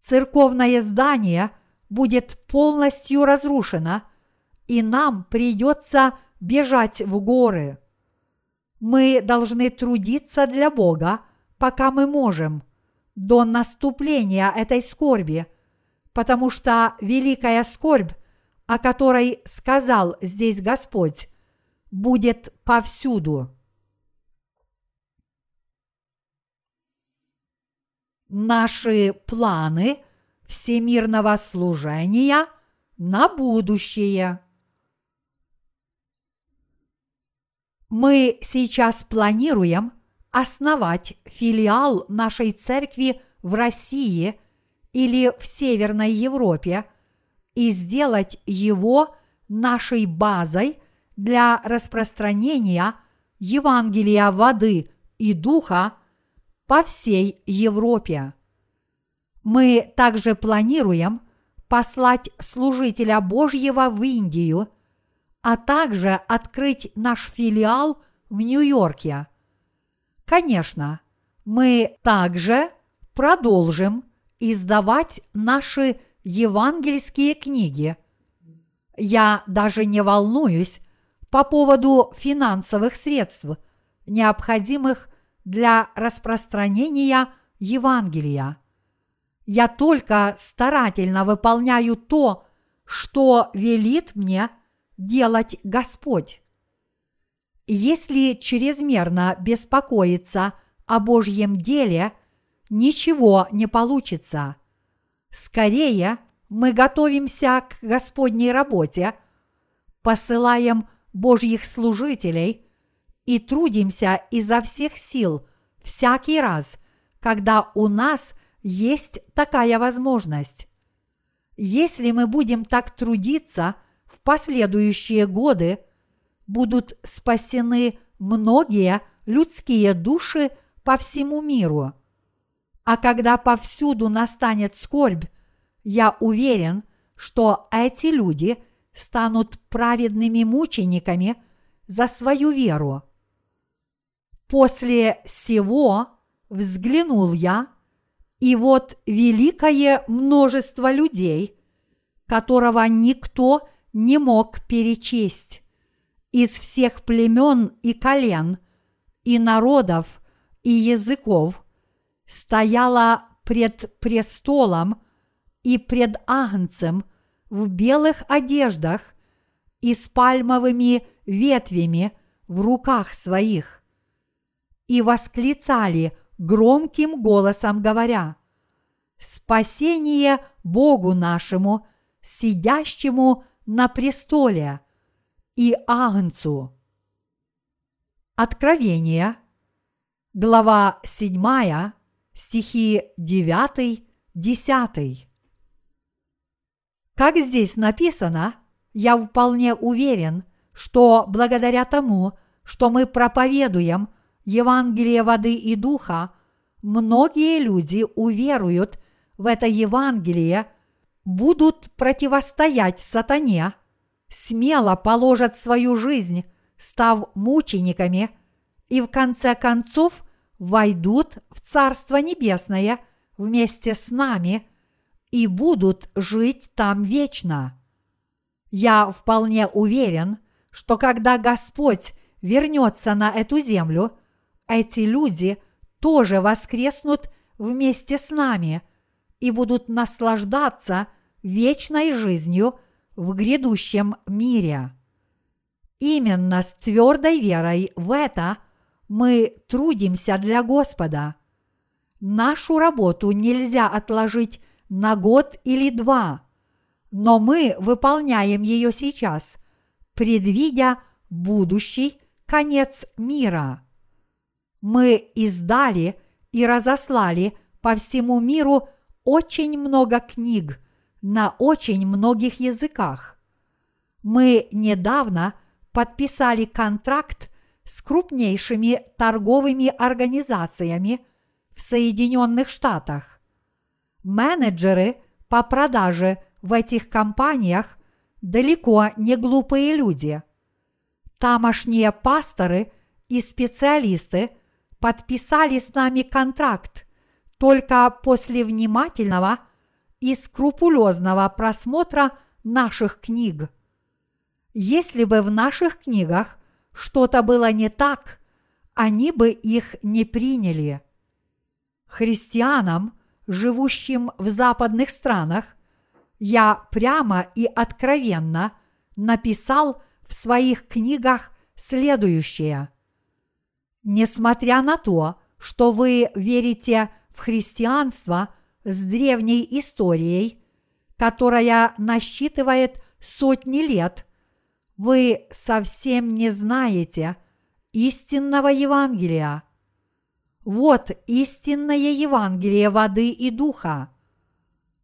Церковное здание будет полностью разрушено, и нам придется бежать в горы. Мы должны трудиться для Бога, пока мы можем, до наступления этой скорби, потому что великая скорбь, о которой сказал здесь Господь, будет повсюду. Наши планы всемирного служения на будущее – Мы сейчас планируем основать филиал нашей церкви в России или в Северной Европе и сделать его нашей базой для распространения Евангелия воды и духа по всей Европе. Мы также планируем послать служителя Божьего в Индию – а также открыть наш филиал в Нью-Йорке. Конечно, мы также продолжим издавать наши евангельские книги. Я даже не волнуюсь по поводу финансовых средств, необходимых для распространения Евангелия. Я только старательно выполняю то, что велит мне – делать Господь. Если чрезмерно беспокоиться о Божьем деле, ничего не получится. Скорее мы готовимся к Господней работе, посылаем Божьих служителей и трудимся изо всех сил всякий раз, когда у нас есть такая возможность. Если мы будем так трудиться – в последующие годы будут спасены многие людские души по всему миру. А когда повсюду настанет скорбь, я уверен, что эти люди станут праведными мучениками за свою веру. После сего взглянул я, и вот великое множество людей, которого никто не мог перечесть. Из всех племен и колен, и народов, и языков стояла пред престолом и пред Агнцем в белых одеждах и с пальмовыми ветвями в руках своих. И восклицали громким голосом, говоря, «Спасение Богу нашему, сидящему на престоле и Агнцу. Откровение, глава 7, стихи 9-10. Как здесь написано, я вполне уверен, что благодаря тому, что мы проповедуем Евангелие воды и духа, многие люди уверуют в это Евангелие будут противостоять сатане, смело положат свою жизнь, став мучениками, и в конце концов войдут в Царство Небесное вместе с нами и будут жить там вечно. Я вполне уверен, что когда Господь вернется на эту землю, эти люди тоже воскреснут вместе с нами и будут наслаждаться вечной жизнью в грядущем мире. Именно с твердой верой в это мы трудимся для Господа. Нашу работу нельзя отложить на год или два, но мы выполняем ее сейчас, предвидя будущий конец мира. Мы издали и разослали по всему миру очень много книг на очень многих языках. Мы недавно – подписали контракт с крупнейшими торговыми организациями в Соединенных Штатах. Менеджеры по продаже в этих компаниях далеко не глупые люди. Тамошние пасторы и специалисты подписали с нами контракт только после внимательного и скрупулезного просмотра наших книг. Если бы в наших книгах что-то было не так, они бы их не приняли. Христианам, живущим в западных странах, я прямо и откровенно написал в своих книгах следующее. Несмотря на то, что вы верите в христианство с древней историей, которая насчитывает сотни лет, вы совсем не знаете истинного Евангелия. Вот истинное Евангелие воды и духа.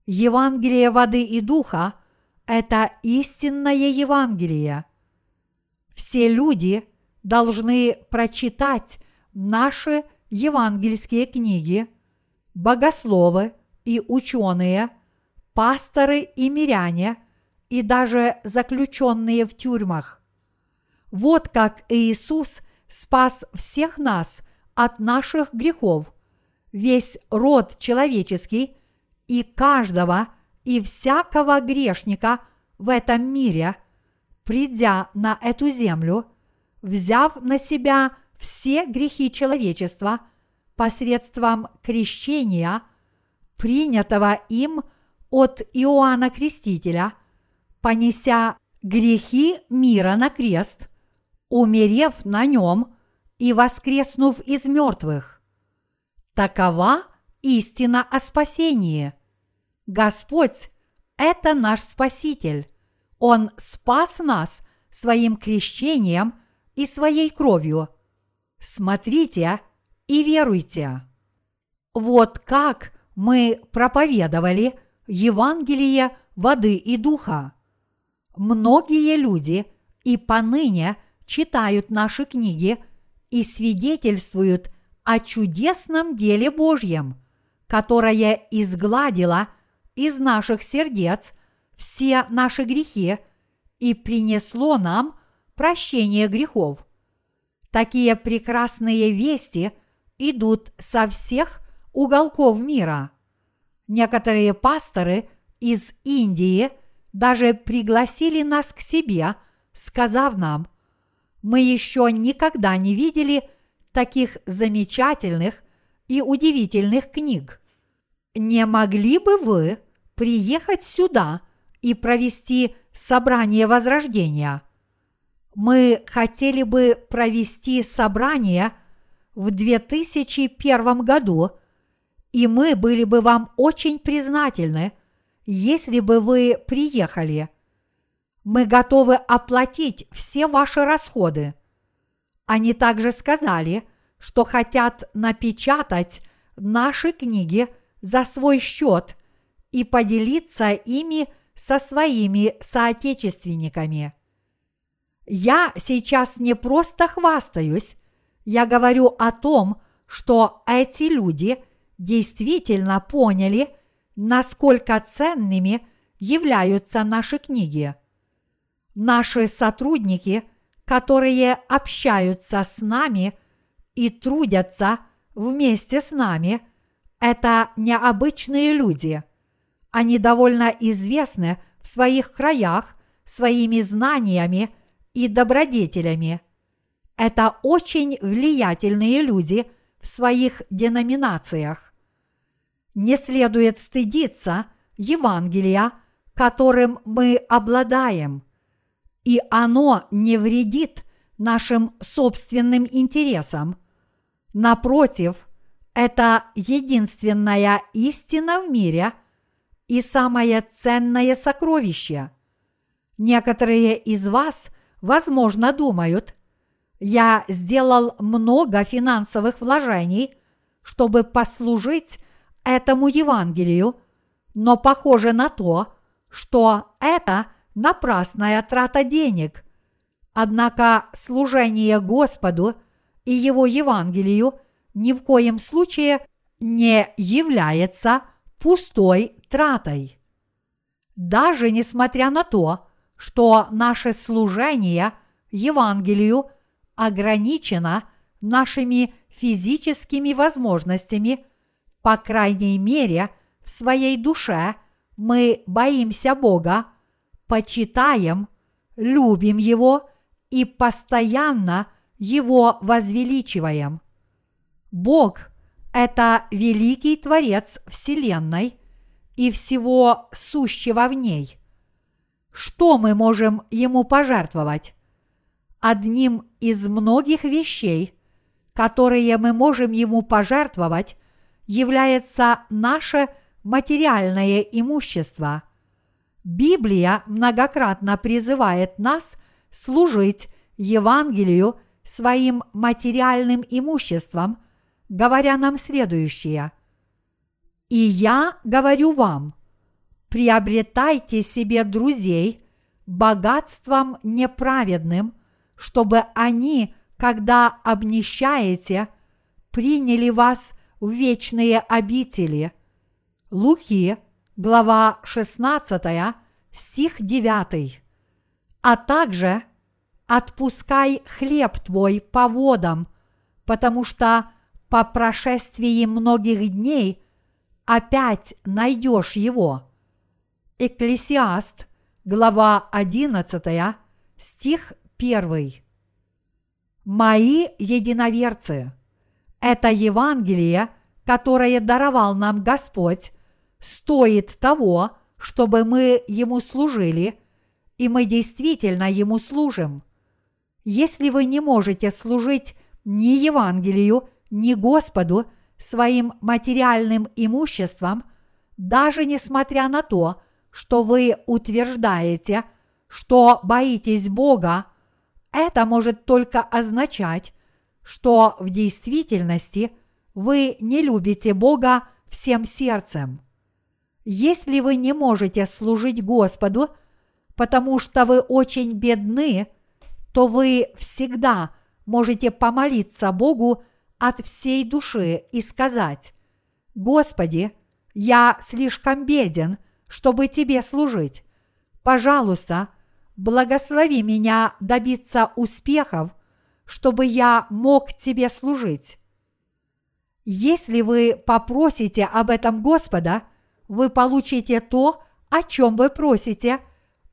Евангелие воды и духа – это истинное Евангелие. Все люди должны прочитать наши евангельские книги, богословы и ученые, пасторы и миряне – и даже заключенные в тюрьмах. Вот как Иисус спас всех нас от наших грехов, весь род человеческий и каждого и всякого грешника в этом мире, придя на эту землю, взяв на себя все грехи человечества посредством крещения, принятого им от Иоанна Крестителя – понеся грехи мира на крест, умерев на нем и воскреснув из мертвых. Такова истина о спасении. Господь – это наш Спаситель. Он спас нас своим крещением и своей кровью. Смотрите и веруйте. Вот как мы проповедовали Евангелие воды и духа. Многие люди и поныне читают наши книги и свидетельствуют о чудесном деле Божьем, которое изгладило из наших сердец все наши грехи и принесло нам прощение грехов. Такие прекрасные вести идут со всех уголков мира. Некоторые пасторы из Индии – даже пригласили нас к себе, сказав нам, мы еще никогда не видели таких замечательных и удивительных книг. Не могли бы вы приехать сюда и провести собрание Возрождения? Мы хотели бы провести собрание в 2001 году, и мы были бы вам очень признательны – если бы вы приехали. Мы готовы оплатить все ваши расходы. Они также сказали, что хотят напечатать наши книги за свой счет и поделиться ими со своими соотечественниками. Я сейчас не просто хвастаюсь, я говорю о том, что эти люди действительно поняли – насколько ценными являются наши книги. Наши сотрудники, которые общаются с нами и трудятся вместе с нами, это необычные люди. Они довольно известны в своих краях своими знаниями и добродетелями. Это очень влиятельные люди в своих деноминациях. Не следует стыдиться Евангелия, которым мы обладаем, и оно не вредит нашим собственным интересам. Напротив, это единственная истина в мире и самое ценное сокровище. Некоторые из вас, возможно, думают, я сделал много финансовых вложений, чтобы послужить этому Евангелию, но похоже на то, что это напрасная трата денег. Однако служение Господу и Его Евангелию ни в коем случае не является пустой тратой. Даже несмотря на то, что наше служение Евангелию ограничено нашими физическими возможностями, по крайней мере, в своей душе мы боимся Бога, почитаем, любим Его и постоянно Его возвеличиваем. Бог – это великий Творец Вселенной и всего сущего в ней. Что мы можем Ему пожертвовать? Одним из многих вещей, которые мы можем Ему пожертвовать, является наше материальное имущество. Библия многократно призывает нас служить Евангелию своим материальным имуществом – говоря нам следующее. «И я говорю вам, приобретайте себе друзей богатством неправедным, чтобы они, когда обнищаете, приняли вас в вечные обители». Луки, глава 16, стих 9. А также «Отпускай хлеб твой по водам, потому что по прошествии многих дней опять найдешь его. Экклесиаст, глава 11, стих 1. Мои единоверцы, это Евангелие, которое даровал нам Господь, стоит того, чтобы мы Ему служили, и мы действительно Ему служим. Если вы не можете служить ни Евангелию, ни Господу своим материальным имуществом, даже несмотря на то, что вы утверждаете, что боитесь Бога, это может только означать, что в действительности вы не любите Бога всем сердцем. Если вы не можете служить Господу, потому что вы очень бедны, то вы всегда можете помолиться Богу от всей души и сказать, «Господи, я слишком беден, чтобы Тебе служить. Пожалуйста, благослови меня добиться успехов, чтобы я мог Тебе служить». Если вы попросите об этом Господа, вы получите то, о чем вы просите,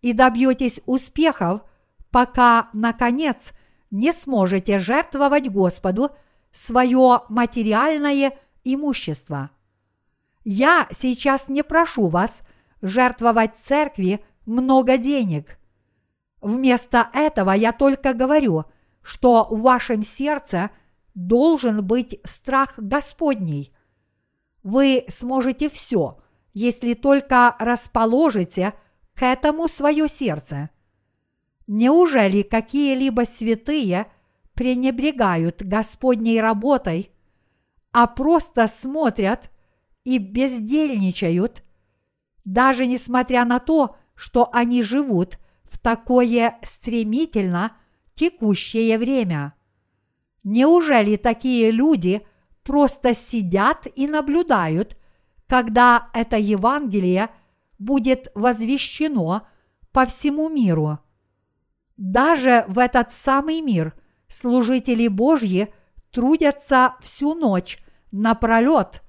и добьетесь успехов, пока, наконец, не сможете жертвовать Господу – свое материальное имущество. Я сейчас не прошу вас жертвовать церкви много денег. Вместо этого я только говорю, что в вашем сердце должен быть страх Господний. Вы сможете все, если только расположите к этому свое сердце. Неужели какие-либо святые – пренебрегают Господней работой, а просто смотрят и бездельничают, даже несмотря на то, что они живут в такое стремительно текущее время. Неужели такие люди просто сидят и наблюдают, когда это Евангелие будет возвещено по всему миру? Даже в этот самый мир – служители Божьи трудятся всю ночь напролет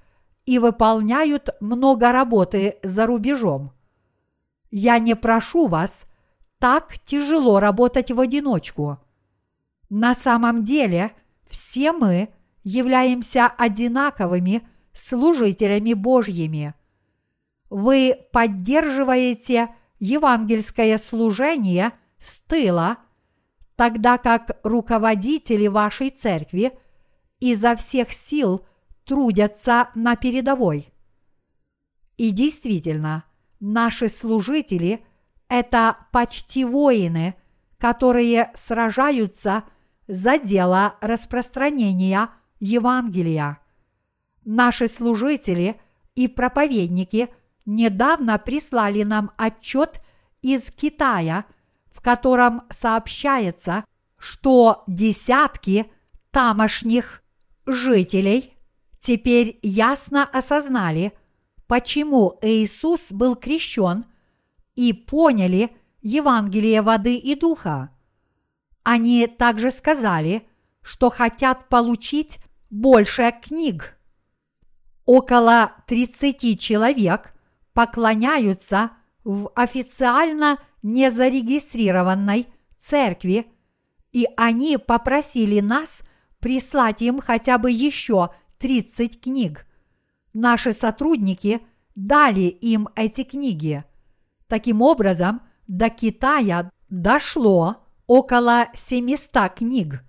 и выполняют много работы за рубежом. Я не прошу вас так тяжело работать в одиночку. На самом деле все мы являемся одинаковыми служителями Божьими. Вы поддерживаете евангельское служение с тыла, тогда как руководители вашей церкви изо всех сил трудятся на передовой. И действительно, наши служители – это почти воины, которые сражаются за дело распространения Евангелия. Наши служители и проповедники недавно прислали нам отчет из Китая, в котором сообщается, что десятки тамошних жителей теперь ясно осознали, почему Иисус был крещен и поняли Евангелие воды и духа. Они также сказали, что хотят получить больше книг около 30 человек поклоняются в официально незарегистрированной церкви, и они попросили нас прислать им хотя бы еще 30 книг. Наши сотрудники дали им эти книги. Таким образом, до Китая дошло около 700 книг.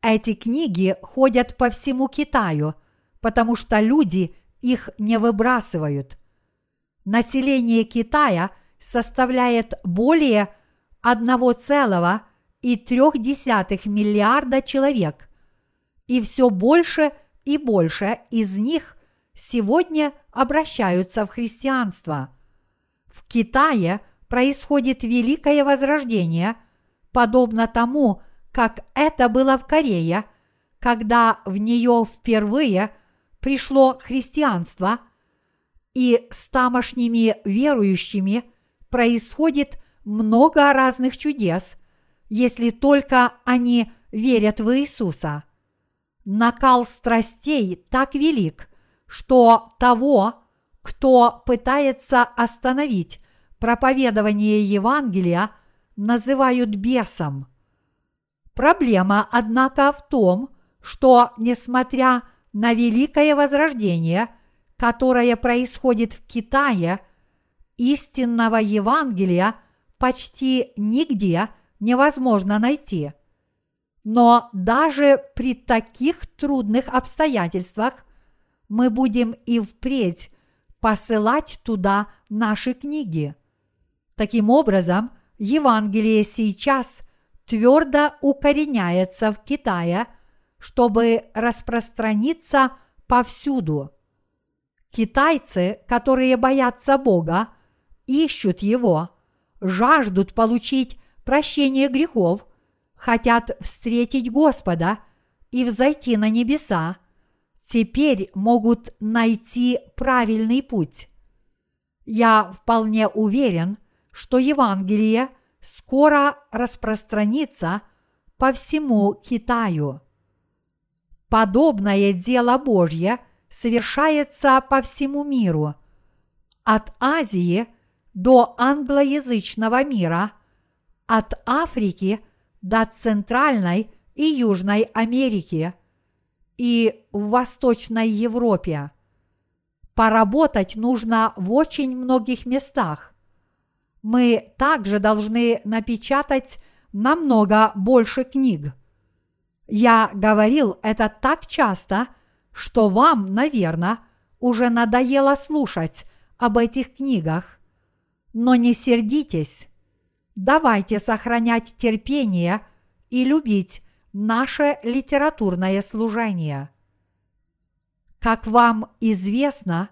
Эти книги ходят по всему Китаю – потому что люди их не выбрасывают. Население Китая составляет более 1,3 миллиарда человек, и все больше и больше из них сегодня обращаются в христианство. В Китае происходит великое возрождение, подобно тому, как это было в Корее, когда в нее впервые – пришло христианство, и с тамошними верующими происходит много разных чудес, если только они верят в Иисуса. Накал страстей так велик, что того, кто пытается остановить проповедование Евангелия, называют бесом. Проблема, однако, в том, что, несмотря на великое возрождение, которое происходит в Китае, истинного Евангелия почти нигде невозможно найти. Но даже при таких трудных обстоятельствах мы будем и впредь посылать туда наши книги. Таким образом, Евангелие сейчас твердо укореняется в Китае – чтобы распространиться повсюду. Китайцы, которые боятся Бога, ищут Его, жаждут получить прощение грехов, хотят встретить Господа и взойти на небеса, теперь могут найти правильный путь. Я вполне уверен, что Евангелие скоро распространится по всему Китаю. Подобное дело Божье совершается по всему миру, от Азии до англоязычного мира, от Африки до Центральной и Южной Америки и в Восточной Европе. Поработать нужно в очень многих местах. Мы также должны напечатать намного больше книг – я говорил это так часто, что вам, наверное, уже надоело слушать об этих книгах. Но не сердитесь. Давайте сохранять терпение и любить наше литературное служение. Как вам известно,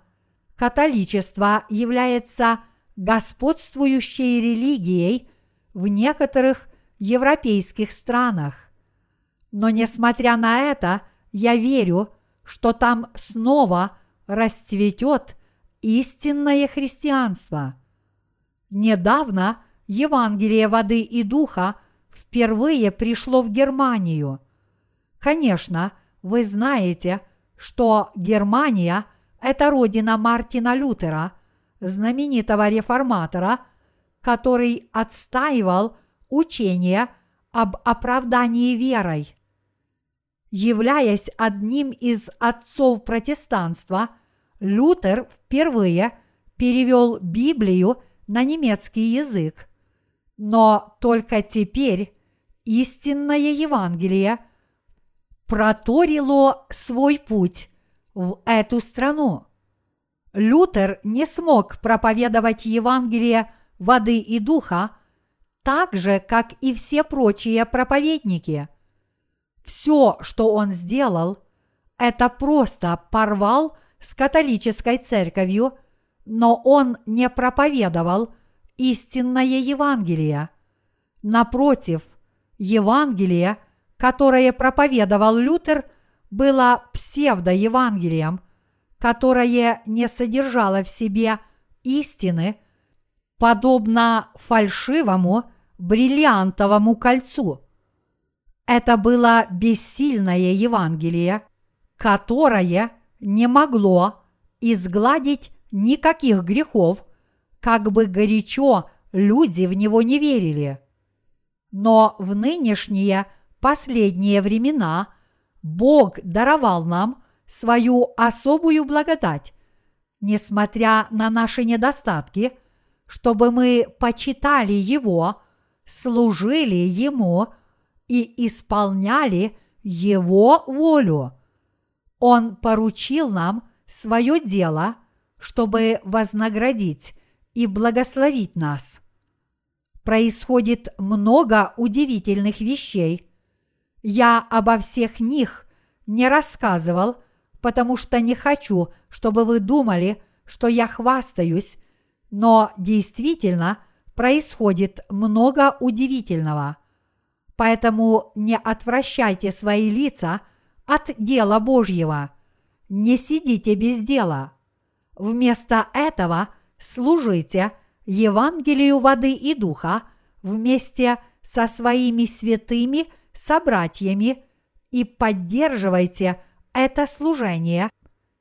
католичество является господствующей религией в некоторых европейских странах. Но несмотря на это, я верю, что там снова расцветет истинное христианство. Недавно Евангелие воды и духа впервые пришло в Германию. Конечно, вы знаете, что Германия – это родина Мартина Лютера, знаменитого реформатора, который отстаивал учение об оправдании верой. Являясь одним из отцов протестанства, Лютер впервые перевел Библию на немецкий язык. Но только теперь истинное Евангелие проторило свой путь в эту страну. Лютер не смог проповедовать Евангелие воды и духа так же, как и все прочие проповедники. Все, что он сделал, это просто порвал с католической церковью, но он не проповедовал истинное Евангелие. Напротив, Евангелие, которое проповедовал Лютер, было псевдоевангелием, которое не содержало в себе истины, подобно фальшивому бриллиантовому кольцу. Это было бессильное Евангелие, которое не могло изгладить никаких грехов, как бы горячо люди в него не верили. Но в нынешние последние времена Бог даровал нам свою особую благодать, несмотря на наши недостатки, чтобы мы почитали Его, служили Ему и исполняли Его волю. Он поручил нам свое дело, чтобы вознаградить и благословить нас происходит много удивительных вещей. Я обо всех них не рассказывал, потому что не хочу, чтобы вы думали, что я хвастаюсь, но действительно происходит много удивительного. Поэтому не отвращайте свои лица от дела Божьего. Не сидите без дела. Вместо этого служите – Евангелию воды и духа вместе со своими святыми собратьями и поддерживайте это служение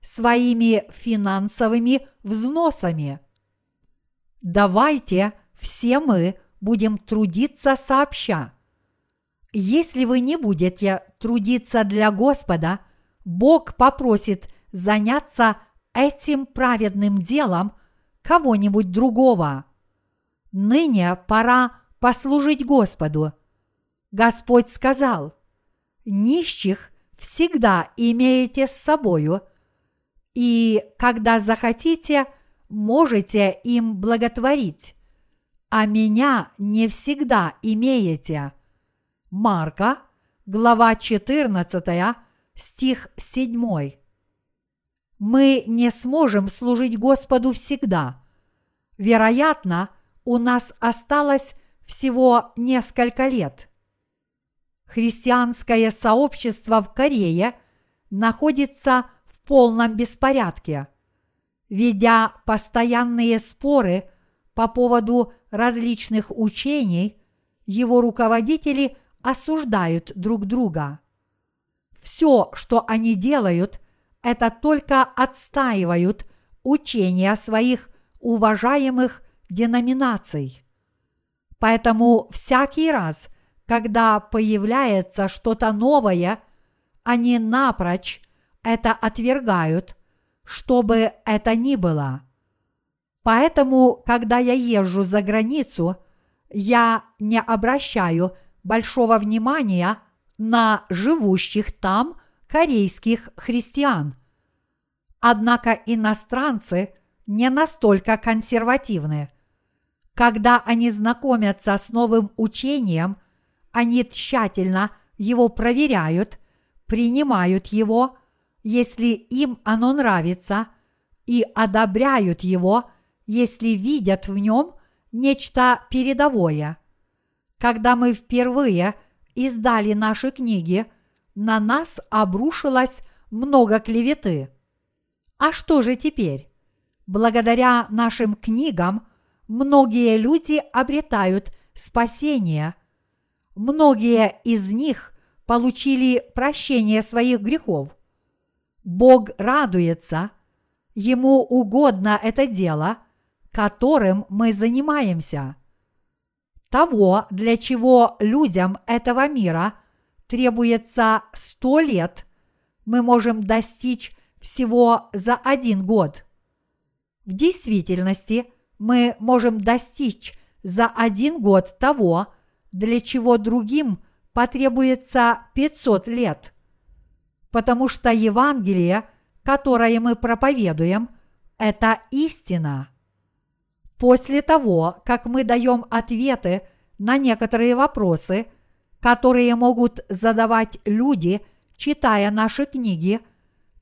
своими финансовыми взносами. Давайте все мы будем трудиться сообща. Если вы не будете трудиться для Господа, Бог попросит заняться этим праведным делом – кого-нибудь другого. Ныне пора послужить Господу. Господь сказал, нищих всегда имеете с собою, и когда захотите, можете им благотворить, а меня не всегда имеете. Марка, глава 14, стих 7 мы не сможем служить Господу всегда. Вероятно, у нас осталось всего несколько лет. Христианское сообщество в Корее находится в полном беспорядке, ведя постоянные споры по поводу различных учений, его руководители осуждают друг друга. Все, что они делают, это только отстаивают учения своих уважаемых деноминаций. Поэтому всякий раз, когда появляется что-то новое, они напрочь это отвергают, чтобы это ни было. Поэтому, когда я езжу за границу, я не обращаю большого внимания на живущих там корейских христиан. Однако иностранцы не настолько консервативны. Когда они знакомятся с новым учением, они тщательно его проверяют, принимают его, если им оно нравится, и одобряют его, если видят в нем нечто передовое. Когда мы впервые издали наши книги – на нас обрушилось много клеветы. А что же теперь? Благодаря нашим книгам многие люди обретают спасение. Многие из них получили прощение своих грехов. Бог радуется, Ему угодно это дело, которым мы занимаемся. Того, для чего людям этого мира требуется сто лет, мы можем достичь всего за один год. В действительности мы можем достичь за один год того, для чего другим потребуется 500 лет. Потому что Евангелие, которое мы проповедуем, это истина. После того, как мы даем ответы на некоторые вопросы, которые могут задавать люди, читая наши книги,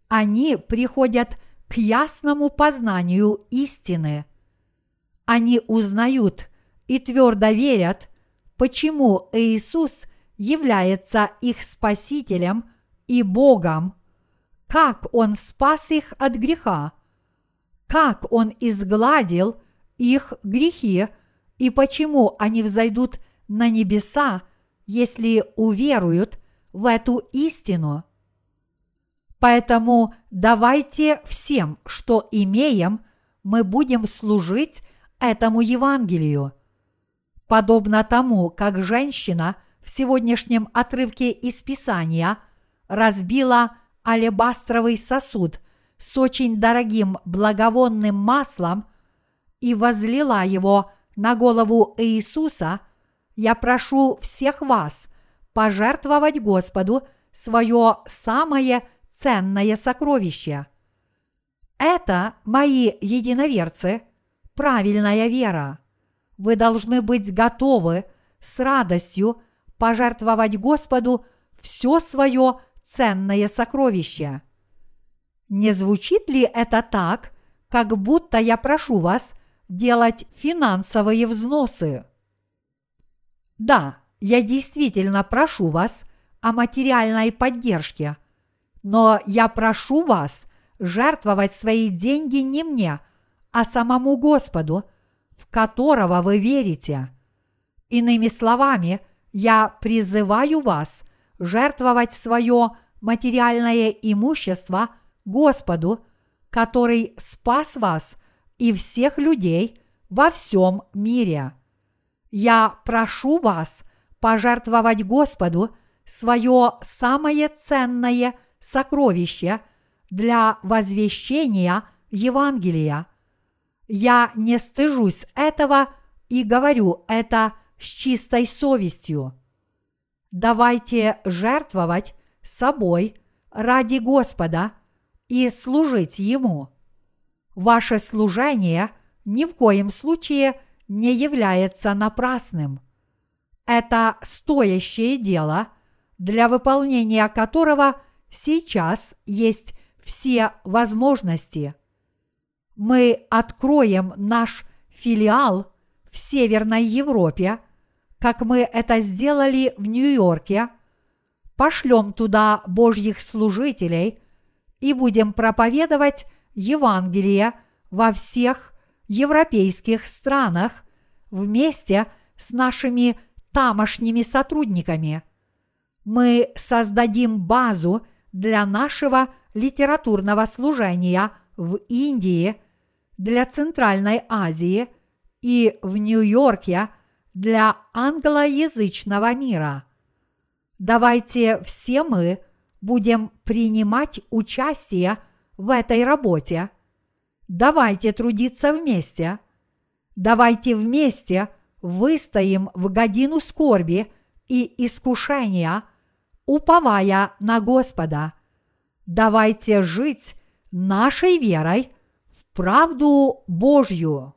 они приходят к ясному познанию истины. Они узнают и твердо верят, почему Иисус является их Спасителем и Богом, как Он спас их от греха, как Он изгладил их грехи и почему они взойдут на небеса, если уверуют в эту истину. Поэтому давайте всем, что имеем, мы будем служить этому Евангелию – подобно тому, как женщина в сегодняшнем отрывке из Писания разбила алебастровый сосуд с очень дорогим благовонным маслом и возлила его на голову Иисуса, я прошу всех вас пожертвовать Господу свое самое ценное сокровище. Это, мои единоверцы, правильная вера вы должны быть готовы с радостью пожертвовать Господу все свое ценное сокровище. Не звучит ли это так, как будто я прошу вас делать финансовые взносы? Да, я действительно прошу вас о материальной поддержке, но я прошу вас жертвовать свои деньги не мне, а самому Господу – в которого вы верите. Иными словами, я призываю вас жертвовать свое материальное имущество Господу, который спас вас и всех людей во всем мире. Я прошу вас пожертвовать Господу свое самое ценное сокровище для возвещения Евангелия – я не стыжусь этого и говорю это с чистой совестью. Давайте жертвовать собой ради Господа и служить Ему. Ваше служение ни в коем случае не является напрасным. Это стоящее дело, для выполнения которого сейчас есть все возможности – мы откроем наш филиал в Северной Европе, как мы это сделали в Нью-Йорке, пошлем туда Божьих служителей и будем проповедовать Евангелие во всех европейских странах вместе с нашими тамошними сотрудниками. Мы создадим базу для нашего литературного служения в Индии – для Центральной Азии и в Нью-Йорке для англоязычного мира. Давайте все мы будем принимать участие в этой работе. Давайте трудиться вместе. Давайте вместе выстоим в годину скорби и искушения, уповая на Господа. Давайте жить нашей верой – правду Божью.